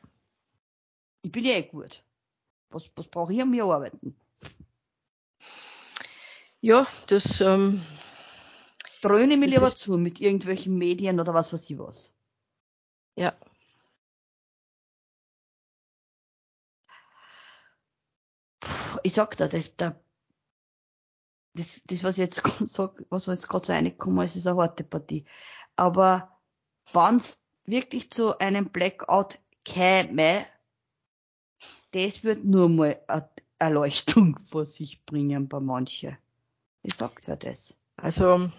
Ich bin ja eh gut. Was, was brauche ich an mir arbeiten? Ja, das ähm, dröhne mir lieber zu mit irgendwelchen Medien oder was weiß ich was. Ja. ich sag da, das, das, das, das was ich jetzt sag, was jetzt gerade so reingekommen ist, ist eine harte Partie. Aber wenn es wirklich zu einem Blackout käme, das wird nur mal ein Erleuchtung vor sich bringen bei manche. Wie sagt er das? Also,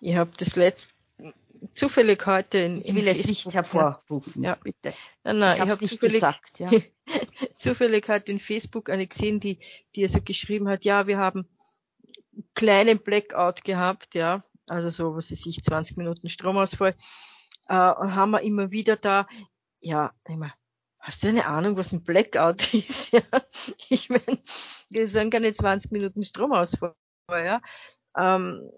ich habe das letzte zufällig heute in, Ich will es nicht hervorrufen. Ja. bitte. Nein, nein, ich habe hab nicht zufällig, gesagt, ja. zufällig heute in Facebook eine gesehen, die, die also geschrieben hat, ja, wir haben kleinen Blackout gehabt, ja, also so, was weiß ich, 20 Minuten Stromausfall, äh, und haben wir immer wieder da, ja, immer, hast du eine Ahnung, was ein Blackout ist? Ja, ich meine, das sind keine 20 Minuten Stromausfall, ja. Ähm,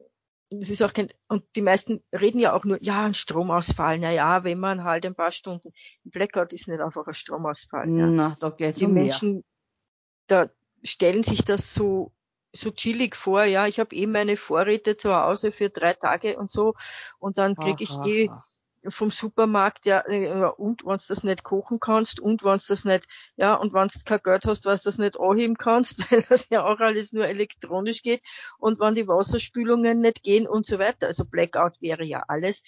das ist auch kein, und die meisten reden ja auch nur, ja, ein Stromausfall, na ja, wenn man halt ein paar Stunden, ein Blackout ist nicht einfach ein Stromausfall. Ja. Na, da geht's Die um mehr. Menschen, da stellen sich das so, so chillig vor, ja, ich habe eh meine Vorräte zu Hause für drei Tage und so, und dann kriege ich eh. Vom Supermarkt, ja, äh, ja, und wenn du das nicht kochen kannst und wenn du das nicht, ja, und wenn du kein Geld hast, was das nicht anheben kannst, weil das ja auch alles nur elektronisch geht und wenn die Wasserspülungen nicht gehen und so weiter. Also Blackout wäre ja alles,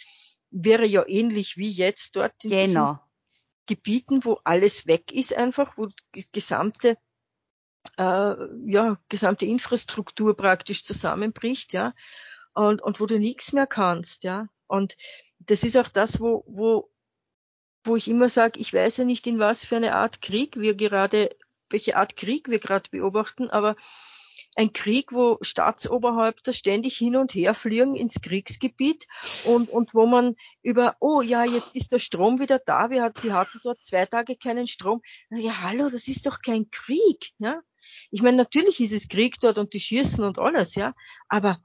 wäre ja ähnlich wie jetzt dort in Genau. Gebieten, wo alles weg ist einfach, wo die gesamte äh, ja, gesamte Infrastruktur praktisch zusammenbricht, ja, und, und wo du nichts mehr kannst, ja. Und das ist auch das, wo, wo, wo ich immer sage, ich weiß ja nicht, in was für eine Art Krieg wir gerade, welche Art Krieg wir gerade beobachten, aber ein Krieg, wo Staatsoberhäupter ständig hin und her fliegen ins Kriegsgebiet und, und wo man über, oh ja, jetzt ist der Strom wieder da, wir, hat, wir hatten dort zwei Tage keinen Strom. Ja, hallo, das ist doch kein Krieg, ja. Ich meine, natürlich ist es Krieg dort und die schießen und alles, ja, aber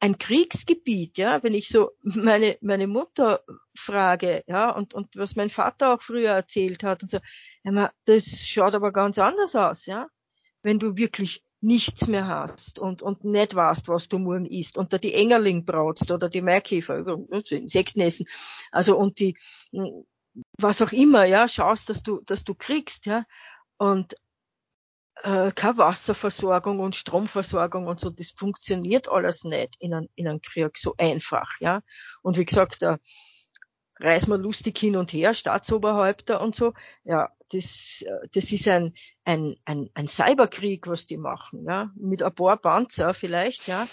ein Kriegsgebiet, ja, wenn ich so meine, meine Mutter frage, ja, und, und was mein Vater auch früher erzählt hat und so, ja, das schaut aber ganz anders aus, ja, wenn du wirklich nichts mehr hast und, und nicht weißt, was du morgen isst und da die Engerling brautst oder die Maikäfer, Insekten essen, also und die, was auch immer, ja, schaust, dass du, dass du kriegst, ja, und äh, keine Wasserversorgung und Stromversorgung und so, das funktioniert alles nicht in einem, in einem Krieg so einfach, ja. Und wie gesagt, da reisen wir lustig hin und her, Staatsoberhäupter und so, ja, das, äh, das ist ein, ein, ein, ein Cyberkrieg, was die machen, ja, mit ein paar Panzer vielleicht, ja.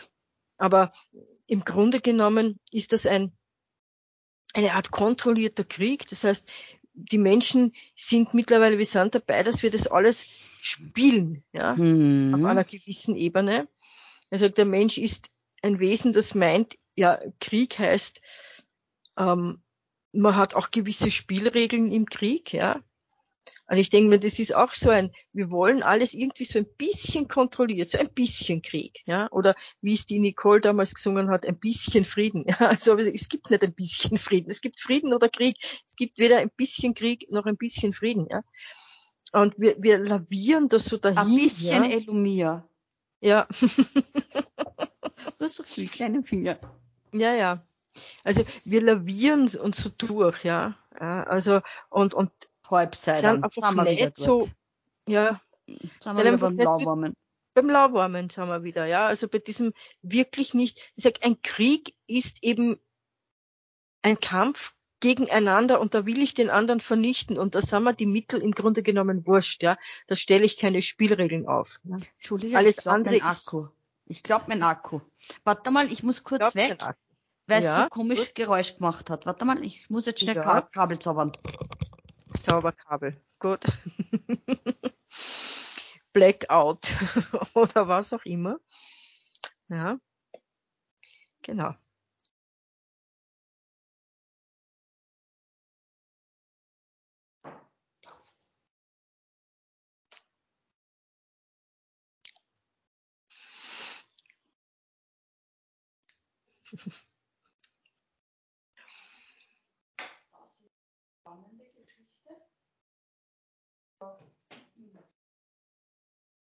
Aber im Grunde genommen ist das ein, eine Art kontrollierter Krieg. Das heißt, die Menschen sind mittlerweile, wir sind dabei, dass wir das alles spielen, ja, Hm. auf einer gewissen Ebene. Sagt, der Mensch ist ein Wesen, das meint, ja, Krieg heißt, ähm, man hat auch gewisse Spielregeln im Krieg, ja. Und ich denke mir, das ist auch so ein, wir wollen alles irgendwie so ein bisschen kontrolliert, so ein bisschen Krieg, ja. Oder wie es die Nicole damals gesungen hat, ein bisschen Frieden. Ja, also es gibt nicht ein bisschen Frieden. Es gibt Frieden oder Krieg. Es gibt weder ein bisschen Krieg noch ein bisschen Frieden, ja. Und wir, wir lavieren das so dahin. Ein bisschen ja. Elumia. ja. Hast so viele kleine Finger. Ja, ja. Also wir lavieren uns so durch, ja. ja also und und Halbseiten. sind einfach nicht so, ja, Sind wir wieder beim Lauwarmen. beim Lauwarmen sind wir wieder, ja. Also bei diesem wirklich nicht, ich sag, ein Krieg ist eben ein Kampf gegeneinander und da will ich den anderen vernichten und da sind mir die Mittel im Grunde genommen wurscht, ja. Da stelle ich keine Spielregeln auf. Ja. Entschuldige, Alles ich glaube andere mein ist- Akku. Ich glaube mein Akku. Warte mal, ich muss kurz du weg, weil es Ja, so komisch Geräusch gemacht hat. Warte mal, ich muss jetzt schnell Ja. Ka Kabel zaubern. Zauberkabel. Gut. Blackout oder was auch immer. Ja. Genau.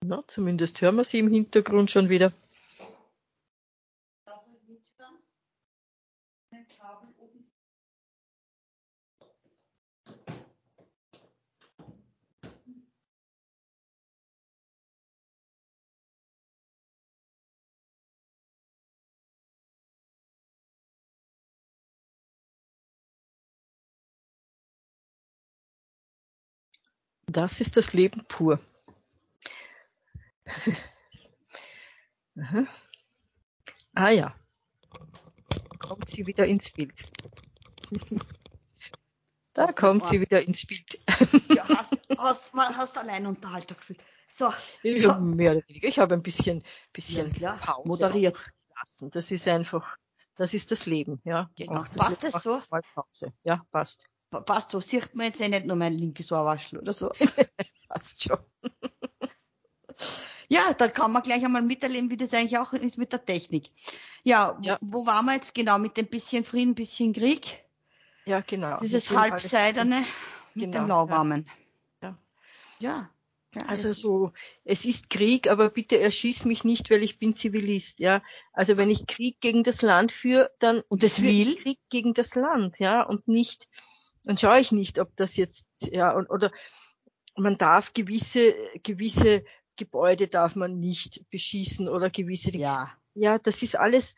Na, zumindest hören wir sie im Hintergrund schon wieder. Das ist das Leben pur. ah ja. Kommt sie wieder ins Bild. da kommt sie wieder ins Bild. ja, hast, hast, hast allein Unterhaltung gefühlt. So. Ich, ja. mehr oder weniger. Ich habe ein bisschen, bisschen ja, Pause moderiert. Lassen. Das ist einfach, das ist das Leben, ja. Genau. Passt das so? Pause. Ja, passt. Passt so. Sieht man jetzt eh nicht nur mein linkes Ohrwaschel oder so. passt schon. Ja, da kann man gleich einmal miterleben, wie das eigentlich auch ist mit der Technik. Ja, ja. Wo, waren wir jetzt genau? Mit dem bisschen Frieden, bisschen Krieg? Ja, genau. Dieses halbseidene mit genau, dem lauwarmen. Ja. ja. ja. also so, es ist Krieg, aber bitte erschieß mich nicht, weil ich bin Zivilist, ja. Also wenn ich Krieg gegen das Land führe, dann und das will Krieg gegen das Land, ja, und nicht, dann schaue ich nicht, ob das jetzt, ja, oder man darf gewisse, gewisse Gebäude darf man nicht beschießen oder gewisse, ja, ja, das ist alles,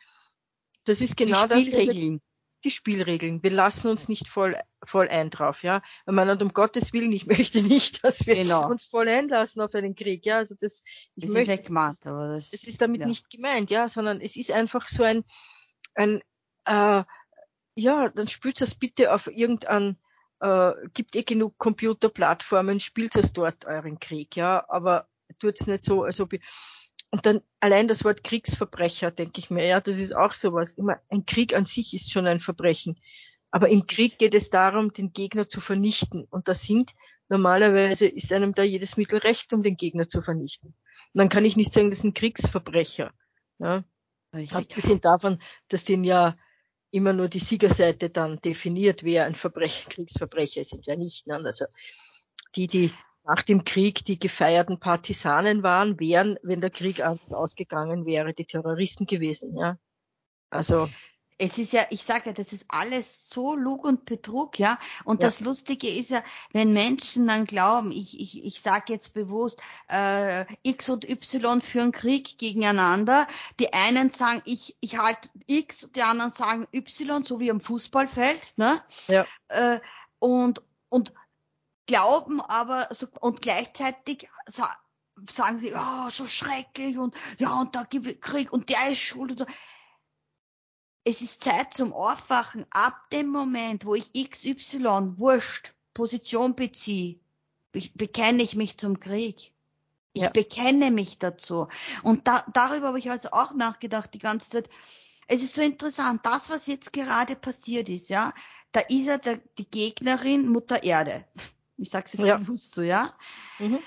das ist genau die Spielregeln. das. Die Spielregeln. Wir lassen uns nicht voll, voll ein drauf, ja. Ich meine, und um Gottes Willen, ich möchte nicht, dass wir genau. uns voll einlassen auf einen Krieg, ja. Also das, ich das möchte, ist gemeint, aber das, es ist damit ja. nicht gemeint, ja, sondern es ist einfach so ein, ein, äh, ja, dann spült das bitte auf irgendein, äh, gibt eh genug Computerplattformen, spielt es dort euren Krieg, ja, aber tut's nicht so, als ob ich, und dann allein das Wort Kriegsverbrecher, denke ich mir, ja, das ist auch sowas. Immer ein Krieg an sich ist schon ein Verbrechen. Aber im Krieg geht es darum, den Gegner zu vernichten. Und das sind normalerweise ist einem da jedes Mittel recht, um den Gegner zu vernichten. Und dann kann ich nicht sagen, das sind Kriegsverbrecher. Ja. Abgesehen davon, dass den ja immer nur die Siegerseite dann definiert, wer ein Verbrecher, Kriegsverbrecher ist, sind ja nicht. Ne? Also die, die nach dem Krieg die gefeierten Partisanen waren, wären, wenn der Krieg anders ausgegangen wäre, die Terroristen gewesen, ja. Also. Es ist ja, ich sage ja, das ist alles so Lug und Betrug, ja. Und ja. das Lustige ist ja, wenn Menschen dann glauben, ich, ich, ich sage jetzt bewusst, äh, X und Y führen Krieg gegeneinander. Die einen sagen, ich, ich halte X, die anderen sagen Y, so wie am Fußballfeld, ne? Ja. Äh, und, und glauben aber so, und gleichzeitig sa sagen sie, oh, so schrecklich und ja, und da gibt Krieg und der ist schuld und so. Es ist Zeit zum Aufwachen. Ab dem Moment, wo ich XY, wurscht, Position beziehe, bekenne ich mich zum Krieg. Ich ja. bekenne mich dazu. Und da, darüber habe ich also auch nachgedacht die ganze Zeit. Es ist so interessant, das, was jetzt gerade passiert ist, ja, da ist ja der, die Gegnerin Mutter Erde. Ich sage es jetzt ja. bewusst so, ja. Mhm.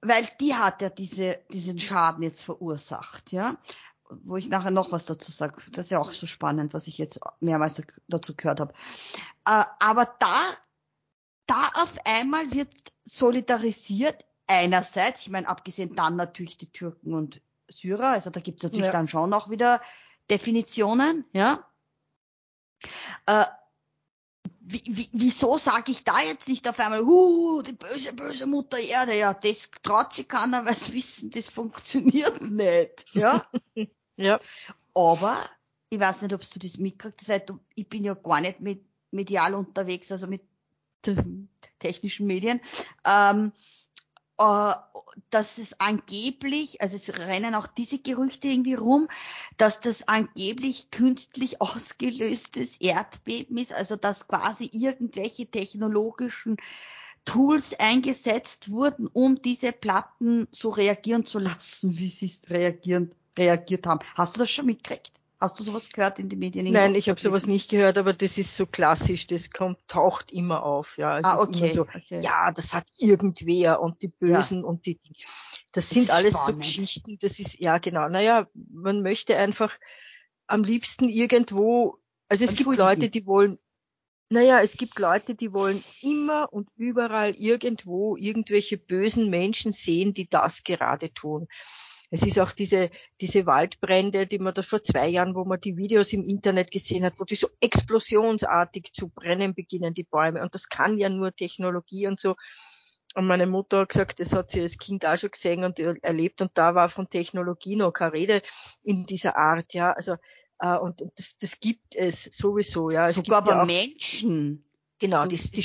Weil die hat ja diese, diesen Schaden jetzt verursacht, ja. Wo ich nachher noch was dazu sage. Das ist ja auch so spannend, was ich jetzt mehrmals dazu gehört habe. Äh, aber da, da auf einmal wird solidarisiert einerseits, ich meine, abgesehen dann natürlich die Türken und Syrer, also da gibt's natürlich ja. dann schon auch wieder Definitionen, ja. Äh, wie, wie, wieso sage ich da jetzt nicht auf einmal, huh, die böse, böse Mutter Erde, ja, das traut sich keiner, weil sie wissen, das funktioniert nicht, ja. ja. Aber, ich weiß nicht, ob du das mitkriegst, weil du, ich bin ja gar nicht mit medial unterwegs, also mit technischen Medien. Ähm, äh, dass es angeblich, also es rennen auch diese Gerüchte irgendwie rum, dass das angeblich künstlich ausgelöstes Erdbeben ist, also dass quasi irgendwelche technologischen Tools eingesetzt wurden, um diese Platten so reagieren zu lassen, wie sie reagieren, reagiert haben. Hast du das schon mitgekriegt? Hast du sowas gehört in den Medien? Nein, ich habe sowas nicht gehört, aber das ist so klassisch, das kommt, taucht immer auf, ja. Es ah, okay, so, okay. Ja, das hat irgendwer und die Bösen ja. und die, das sind das alles spannend. so Geschichten, das ist, ja genau, naja, man möchte einfach am liebsten irgendwo, also es gibt Leute, die wollen, naja, es gibt Leute, die wollen immer und überall irgendwo irgendwelche bösen Menschen sehen, die das gerade tun. Es ist auch diese, diese Waldbrände, die man da vor zwei Jahren, wo man die Videos im Internet gesehen hat, wo die so explosionsartig zu brennen beginnen, die Bäume. Und das kann ja nur Technologie und so. Und meine Mutter hat gesagt, das hat sie als Kind auch schon gesehen und erlebt. Und da war von Technologie noch keine Rede in dieser Art, ja. Also, äh, und das, das gibt es sowieso, ja. Es Sogar bei ja Menschen. Genau, die, die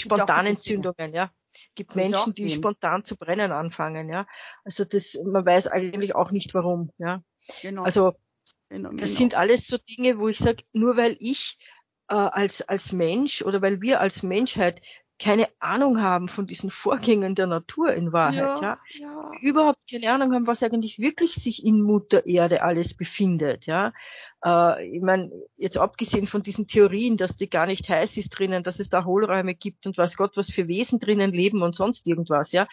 Zündungen, ja. Gibt Menschen, die geben. spontan zu brennen anfangen, ja. Also das, man weiß eigentlich auch nicht warum, ja. Genau. Also genau, das genau. sind alles so Dinge, wo ich sage, nur weil ich äh, als als Mensch oder weil wir als Menschheit keine Ahnung haben von diesen Vorgängen der Natur in Wahrheit, ja, ja. ja. Überhaupt keine Ahnung haben, was eigentlich wirklich sich in Mutter Erde alles befindet, ja. Äh, ich meine, jetzt abgesehen von diesen Theorien, dass die gar nicht heiß ist drinnen, dass es da Hohlräume gibt und was Gott, was für Wesen drinnen leben und sonst irgendwas, ja.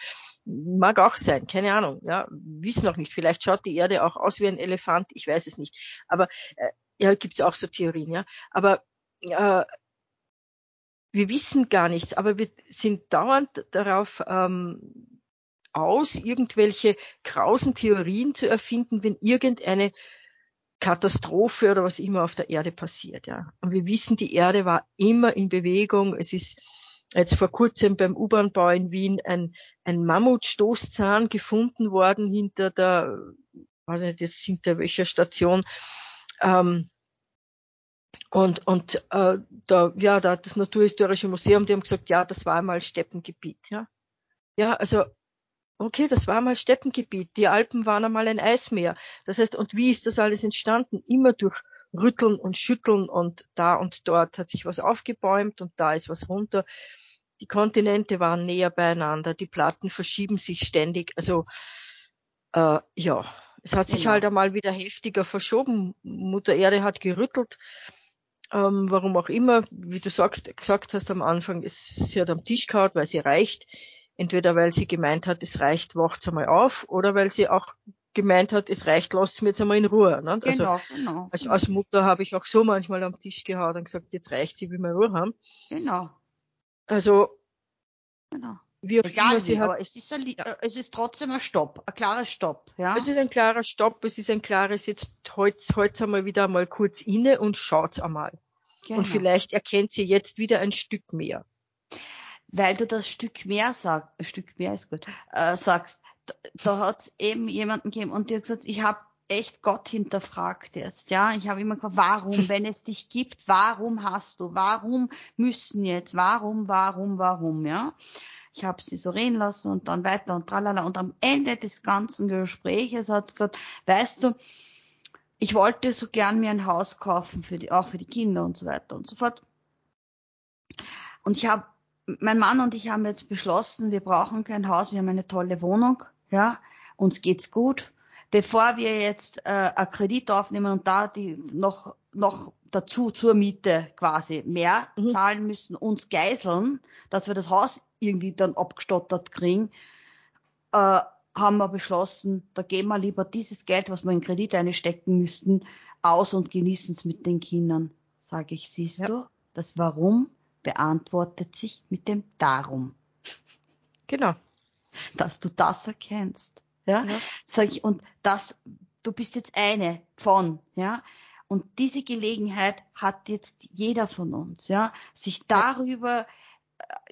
Mag auch sein, keine Ahnung, ja. Wissen auch nicht. Vielleicht schaut die Erde auch aus wie ein Elefant, ich weiß es nicht. Aber äh, ja, gibt es auch so Theorien, ja. Aber äh, wir wissen gar nichts, aber wir sind dauernd darauf ähm, aus, irgendwelche krausen Theorien zu erfinden, wenn irgendeine Katastrophe oder was immer auf der Erde passiert. Ja. Und wir wissen, die Erde war immer in Bewegung. Es ist jetzt vor kurzem beim U-Bahn-Bau in Wien ein, ein Mammutstoßzahn gefunden worden hinter der, weiß nicht jetzt hinter welcher Station. Ähm, und, und äh, da, ja, da das Naturhistorische Museum, die haben gesagt, ja, das war einmal Steppengebiet, ja. Ja, also okay, das war mal Steppengebiet. Die Alpen waren einmal ein Eismeer. Das heißt, und wie ist das alles entstanden? Immer durch Rütteln und Schütteln und da und dort hat sich was aufgebäumt und da ist was runter. Die Kontinente waren näher beieinander, die Platten verschieben sich ständig. Also äh, ja, es hat sich genau. halt einmal wieder heftiger verschoben. Mutter Erde hat gerüttelt ähm, warum auch immer, wie du sagst, gesagt hast am Anfang, es, sie hat am Tisch gehauen, weil sie reicht. Entweder weil sie gemeint hat, es reicht, wacht's einmal auf, oder weil sie auch gemeint hat, es reicht, lasst mir jetzt einmal in Ruhe. Ne? Also, genau, genau. Als, als Mutter habe ich auch so manchmal am Tisch gehauen und gesagt, jetzt reicht sie, will mal Ruhe haben. Genau. Also, genau. Wie auch Egal immer wie, hat, aber es ist, ein, ja. Es ist trotzdem ein Stopp, ein klarer Stopp. Ja? Es ist ein klarer Stopp, es ist ein klares, jetzt heute halt einmal wieder einmal kurz inne und schaut's einmal. Genau. Und vielleicht erkennt sie jetzt wieder ein Stück mehr. Weil du das Stück mehr sagst, ein Stück mehr ist gut, äh, sagst, da, da hat es eben jemanden gegeben und die hat gesagt, ich habe echt Gott hinterfragt jetzt, ja. Ich habe immer gefragt, warum, wenn es dich gibt, warum hast du, warum müssen jetzt, warum, warum, warum, ja. Ich habe sie so reden lassen und dann weiter und tralala. Und am Ende des ganzen Gespräches hat sie gesagt, weißt du, ich wollte so gern mir ein Haus kaufen, für die, auch für die Kinder und so weiter und so fort. Und ich habe, mein Mann und ich haben jetzt beschlossen, wir brauchen kein Haus, wir haben eine tolle Wohnung, ja, uns geht's gut. Bevor wir jetzt äh, einen Kredit aufnehmen und da die noch noch dazu zur Miete quasi mehr mhm. zahlen müssen, uns geiseln, dass wir das Haus irgendwie dann abgestottert kriegen, äh, haben wir beschlossen, da geben wir lieber dieses Geld, was wir in Kredit einstecken müssten, aus und genießen es mit den Kindern. Sage ich, siehst ja. du, das Warum beantwortet sich mit dem Darum. Genau. Dass du das erkennst. Ja, ja. sag ich, und das, du bist jetzt eine von, ja. Und diese Gelegenheit hat jetzt jeder von uns, ja, sich darüber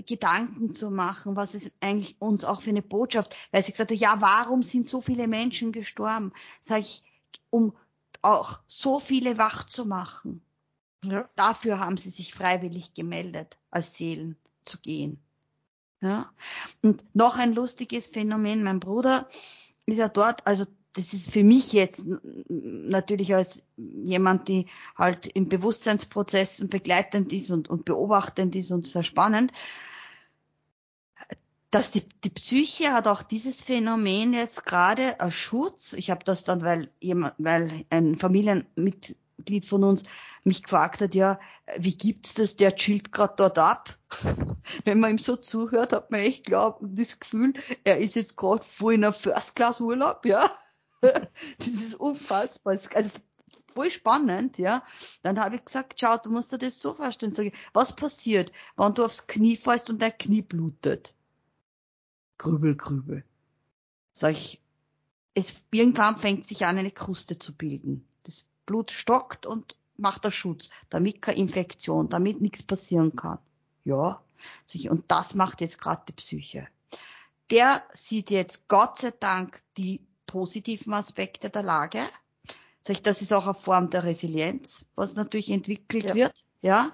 Gedanken zu machen, was ist eigentlich uns auch für eine Botschaft, weil sie gesagt hat, ja, warum sind so viele Menschen gestorben? Sag ich, um auch so viele wach zu machen. Ja. Dafür haben sie sich freiwillig gemeldet, als Seelen zu gehen. Ja. Und noch ein lustiges Phänomen, mein Bruder ist ja dort, also das ist für mich jetzt natürlich als jemand, die halt im Bewusstseinsprozessen begleitend ist und, und beobachtend ist und sehr spannend, dass die, die Psyche hat auch dieses Phänomen jetzt gerade als Schutz. Ich habe das dann, weil jemand, weil ein Familienmitglied von uns mich gefragt hat, ja, wie gibt's das? Der chillt gerade dort ab. Wenn man ihm so zuhört, hat man echt glaub, das Gefühl, er ist jetzt gerade voll in einem First-Class-Urlaub, ja. das ist unfassbar. Also voll spannend, ja. Dann habe ich gesagt, schau, du musst dir das so vorstellen. Sag ich, was passiert, wenn du aufs Knie fällst und dein Knie blutet? Grübel, grübel. Sag ich, es, irgendwann fängt sich an, eine Kruste zu bilden. Blut stockt und macht der Schutz, damit keine Infektion, damit nichts passieren kann. Ja, und das macht jetzt gerade die Psyche. Der sieht jetzt Gott sei Dank die positiven Aspekte der Lage. Das ist auch eine Form der Resilienz, was natürlich entwickelt ja. wird, ja,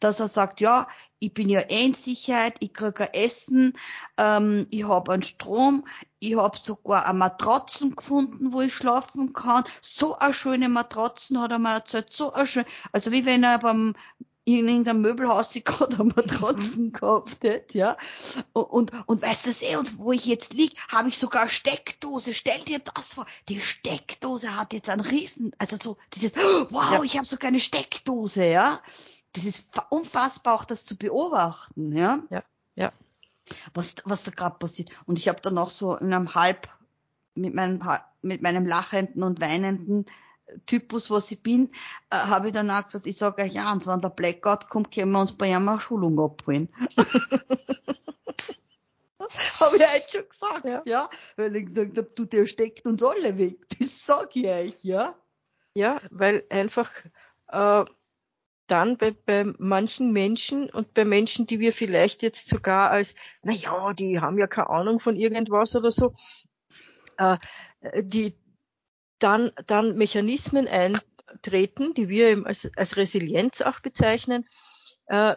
dass er sagt, ja, ich bin ja eh in Sicherheit, ich krieg ein Essen, ähm, ich habe einen Strom, ich habe sogar eine Matratzen gefunden, wo ich schlafen kann. So eine schöne Matratzen hat er mir erzählt, so eine schöne, also wie wenn er beim in irgendeinem Möbelhaus ich gerade eine Matratzen mhm. gekauft hätte, ja. Und, und, und weißt du eh, und wo ich jetzt lieg, habe ich sogar eine Steckdose. Stell dir das vor. Die Steckdose hat jetzt einen riesen, also so dieses, wow, ja. ich habe sogar eine Steckdose, ja. Das ist unfassbar auch das zu beobachten, ja. Ja, ja. Was, was da gerade passiert. Und ich habe dann auch so in einem halb mit meinem, mit meinem lachenden und weinenden Typus, was ich bin, äh, habe ich dann auch gesagt, ich sage euch ja, und wenn der Blackout kommt, können wir uns bei ihm eine Schulung abholen. habe ich heute schon gesagt, ja. ja. Weil ich gesagt habe, du, der steckt uns alle weg. Das sag ich euch, ja. Ja, weil einfach äh, dann bei, bei manchen Menschen und bei Menschen, die wir vielleicht jetzt sogar als, na ja, die haben ja keine Ahnung von irgendwas oder so, äh, die, dann, dann Mechanismen eintreten, die wir als, als Resilienz auch bezeichnen, äh,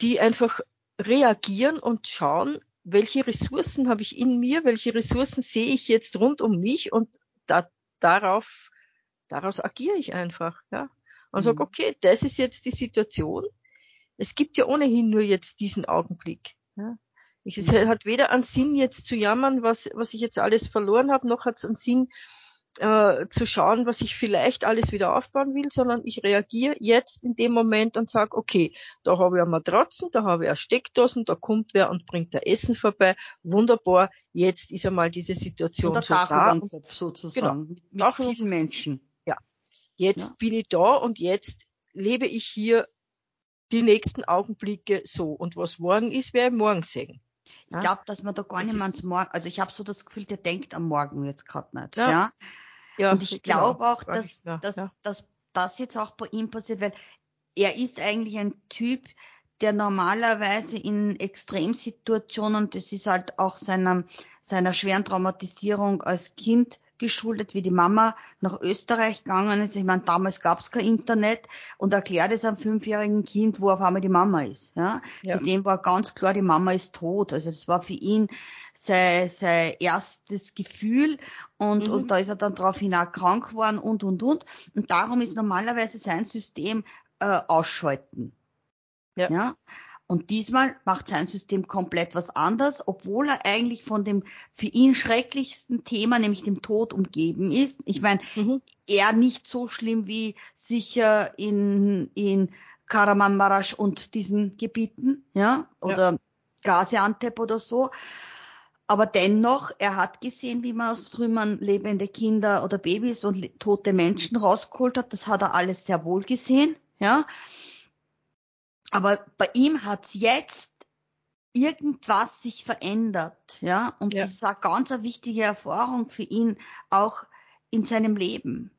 die einfach reagieren und schauen, welche Ressourcen habe ich in mir, welche Ressourcen sehe ich jetzt rund um mich und da, darauf, daraus agiere ich einfach, ja. Und mhm. sage, okay, das ist jetzt die Situation. Es gibt ja ohnehin nur jetzt diesen Augenblick. Ja. Ich, es mhm. hat weder einen Sinn, jetzt zu jammern, was, was ich jetzt alles verloren habe, noch hat es einen Sinn, äh, zu schauen, was ich vielleicht alles wieder aufbauen will, sondern ich reagiere jetzt in dem Moment und sage, okay, da habe ich eine Matratzen, da habe ich eine Steckdosen, da kommt wer und bringt der Essen vorbei. Wunderbar, jetzt ist einmal diese Situation und so da. Kopf sozusagen, genau. mit, mit vielen Menschen. Jetzt ja. bin ich da und jetzt lebe ich hier die nächsten Augenblicke so. Und was morgen ist, werde ich morgen sehen. Ich glaube, dass man da gar nicht mehr ans Morgen, also ich habe so das Gefühl, der denkt am Morgen jetzt gerade nicht. Ja. ja. ja und ich glaube genau. auch, dass, ja, dass, dass das jetzt auch bei ihm passiert, weil er ist eigentlich ein Typ, der normalerweise in Extremsituationen, das ist halt auch seiner, seiner schweren Traumatisierung als Kind geschuldet, wie die Mama nach Österreich gegangen ist. Ich meine, damals gab es kein Internet und erklärt es einem fünfjährigen Kind, wo auf einmal die Mama ist. Ja? ja. Für den war ganz klar, die Mama ist tot. Also das war für ihn sein, sein erstes Gefühl und, mhm. und da ist er dann daraufhin auch krank geworden und und und. Und darum ist normalerweise sein System äh, ausschalten. Ja. ja. Und diesmal macht sein System komplett was anders, obwohl er eigentlich von dem für ihn schrecklichsten Thema, nämlich dem Tod, umgeben ist. Ich meine, mhm. er nicht so schlimm wie sicher in, in Karamanmaraş und diesen Gebieten, ja, oder ja. Gaziantep oder so. Aber dennoch, er hat gesehen, wie man aus Trümmern lebende Kinder oder Babys und tote Menschen rausgeholt hat. Das hat er alles sehr wohl gesehen, ja. Aber bei ihm hat's jetzt irgendwas sich verändert, ja. Und ja. das ist eine ganz eine wichtige Erfahrung für ihn auch in seinem Leben.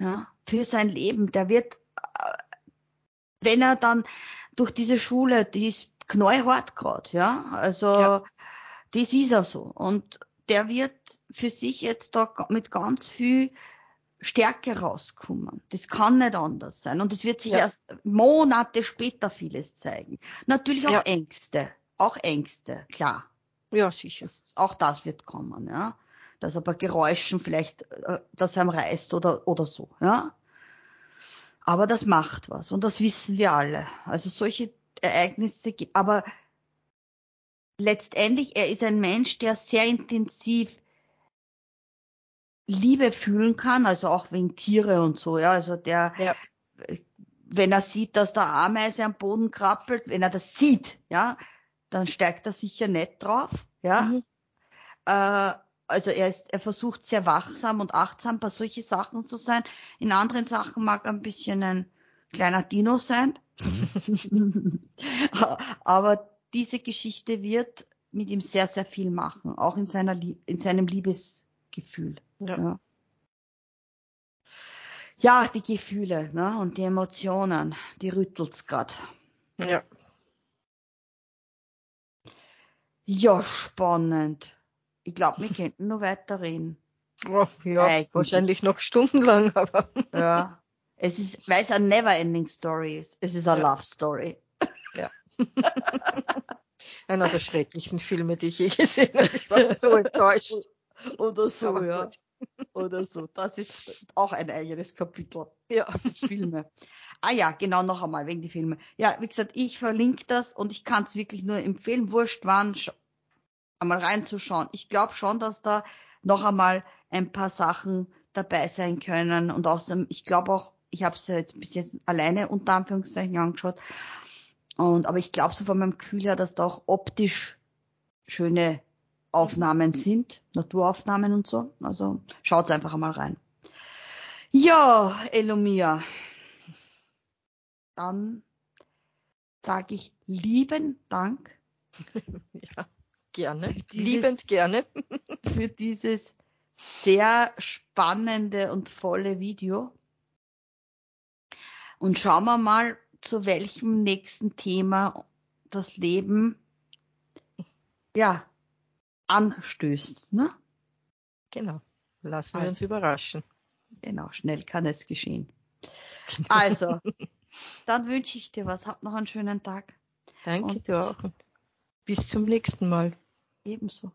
Ja, für sein Leben. Der wird, äh, wenn er dann durch diese Schule, die ist knallhart gerade, ja. Also ja. das ist er so. Und der wird für sich jetzt da mit ganz viel Stärke rauskommen. Das kann nicht anders sein. Und es wird sich ja. erst Monate später vieles zeigen. Natürlich auch ja. Ängste. Auch Ängste, klar. Ja, sicher. Das, auch das wird kommen, ja. Dass er bei Geräuschen vielleicht, äh, dass er am reißt oder, oder so, ja. Aber das macht was. Und das wissen wir alle. Also solche Ereignisse, aber letztendlich, er ist ein Mensch, der sehr intensiv Liebe fühlen kann, also auch wegen Tiere und so, ja, also der, ja. wenn er sieht, dass der Ameise am Boden krabbelt, wenn er das sieht, ja, dann steigt er sicher nicht drauf, ja. Mhm. Äh, also er ist, er versucht sehr wachsam und achtsam bei solchen Sachen zu sein. In anderen Sachen mag er ein bisschen ein kleiner Dino sein. Aber diese Geschichte wird mit ihm sehr, sehr viel machen, auch in seiner, in seinem Liebesgefühl. Ja. ja. Ja, die Gefühle ne, und die Emotionen, die rüttelt's grad. Ja. Ja, spannend. Ich glaube, wir könnten noch weiter reden. Oh, ja, Eigentlich. wahrscheinlich noch stundenlang, aber. Ja. Es ist, weil es eine never-ending Story ist. Es ist eine Ja. Love Story. Ja. Einer der schrecklichsten Filme, die ich je gesehen habe. Ich war so enttäuscht. Oder so, Aber ja. gut. Oder so. Das ist auch ein eigenes Kapitel. Ja. Filme. Ah ja, genau, noch einmal wegen die Filme. Ja, wie gesagt, ich verlinke das und ich kann es wirklich nur empfehlen, wurscht wann, einmal reinzuschauen. Ich glaube schon, dass da noch einmal ein paar Sachen dabei sein können und außerdem, ich glaube auch, ich habe es ja jetzt bis jetzt alleine unter Anführungszeichen angeschaut und aber ich glaube so von meinem Gefühl her, dass da auch optisch schöne Aufnahmen sind, Naturaufnahmen und so. Also schaut's einfach einmal rein. Ja, Elomia. Dann sage ich lieben Dank ja. Gerne. Dieses- Liebend gerne. für dieses sehr spannende und volle Video. Und schauen wir mal, zu welchem nächsten Thema das Leben ja anstößt. Ne? Genau. Lassen wir uns Also. überraschen. Genau, schnell kann es geschehen. Also, dann wünsche ich dir was. Hab noch einen schönen Tag. Danke und- dir auch. Bis zum nächsten Mal. Ebenso.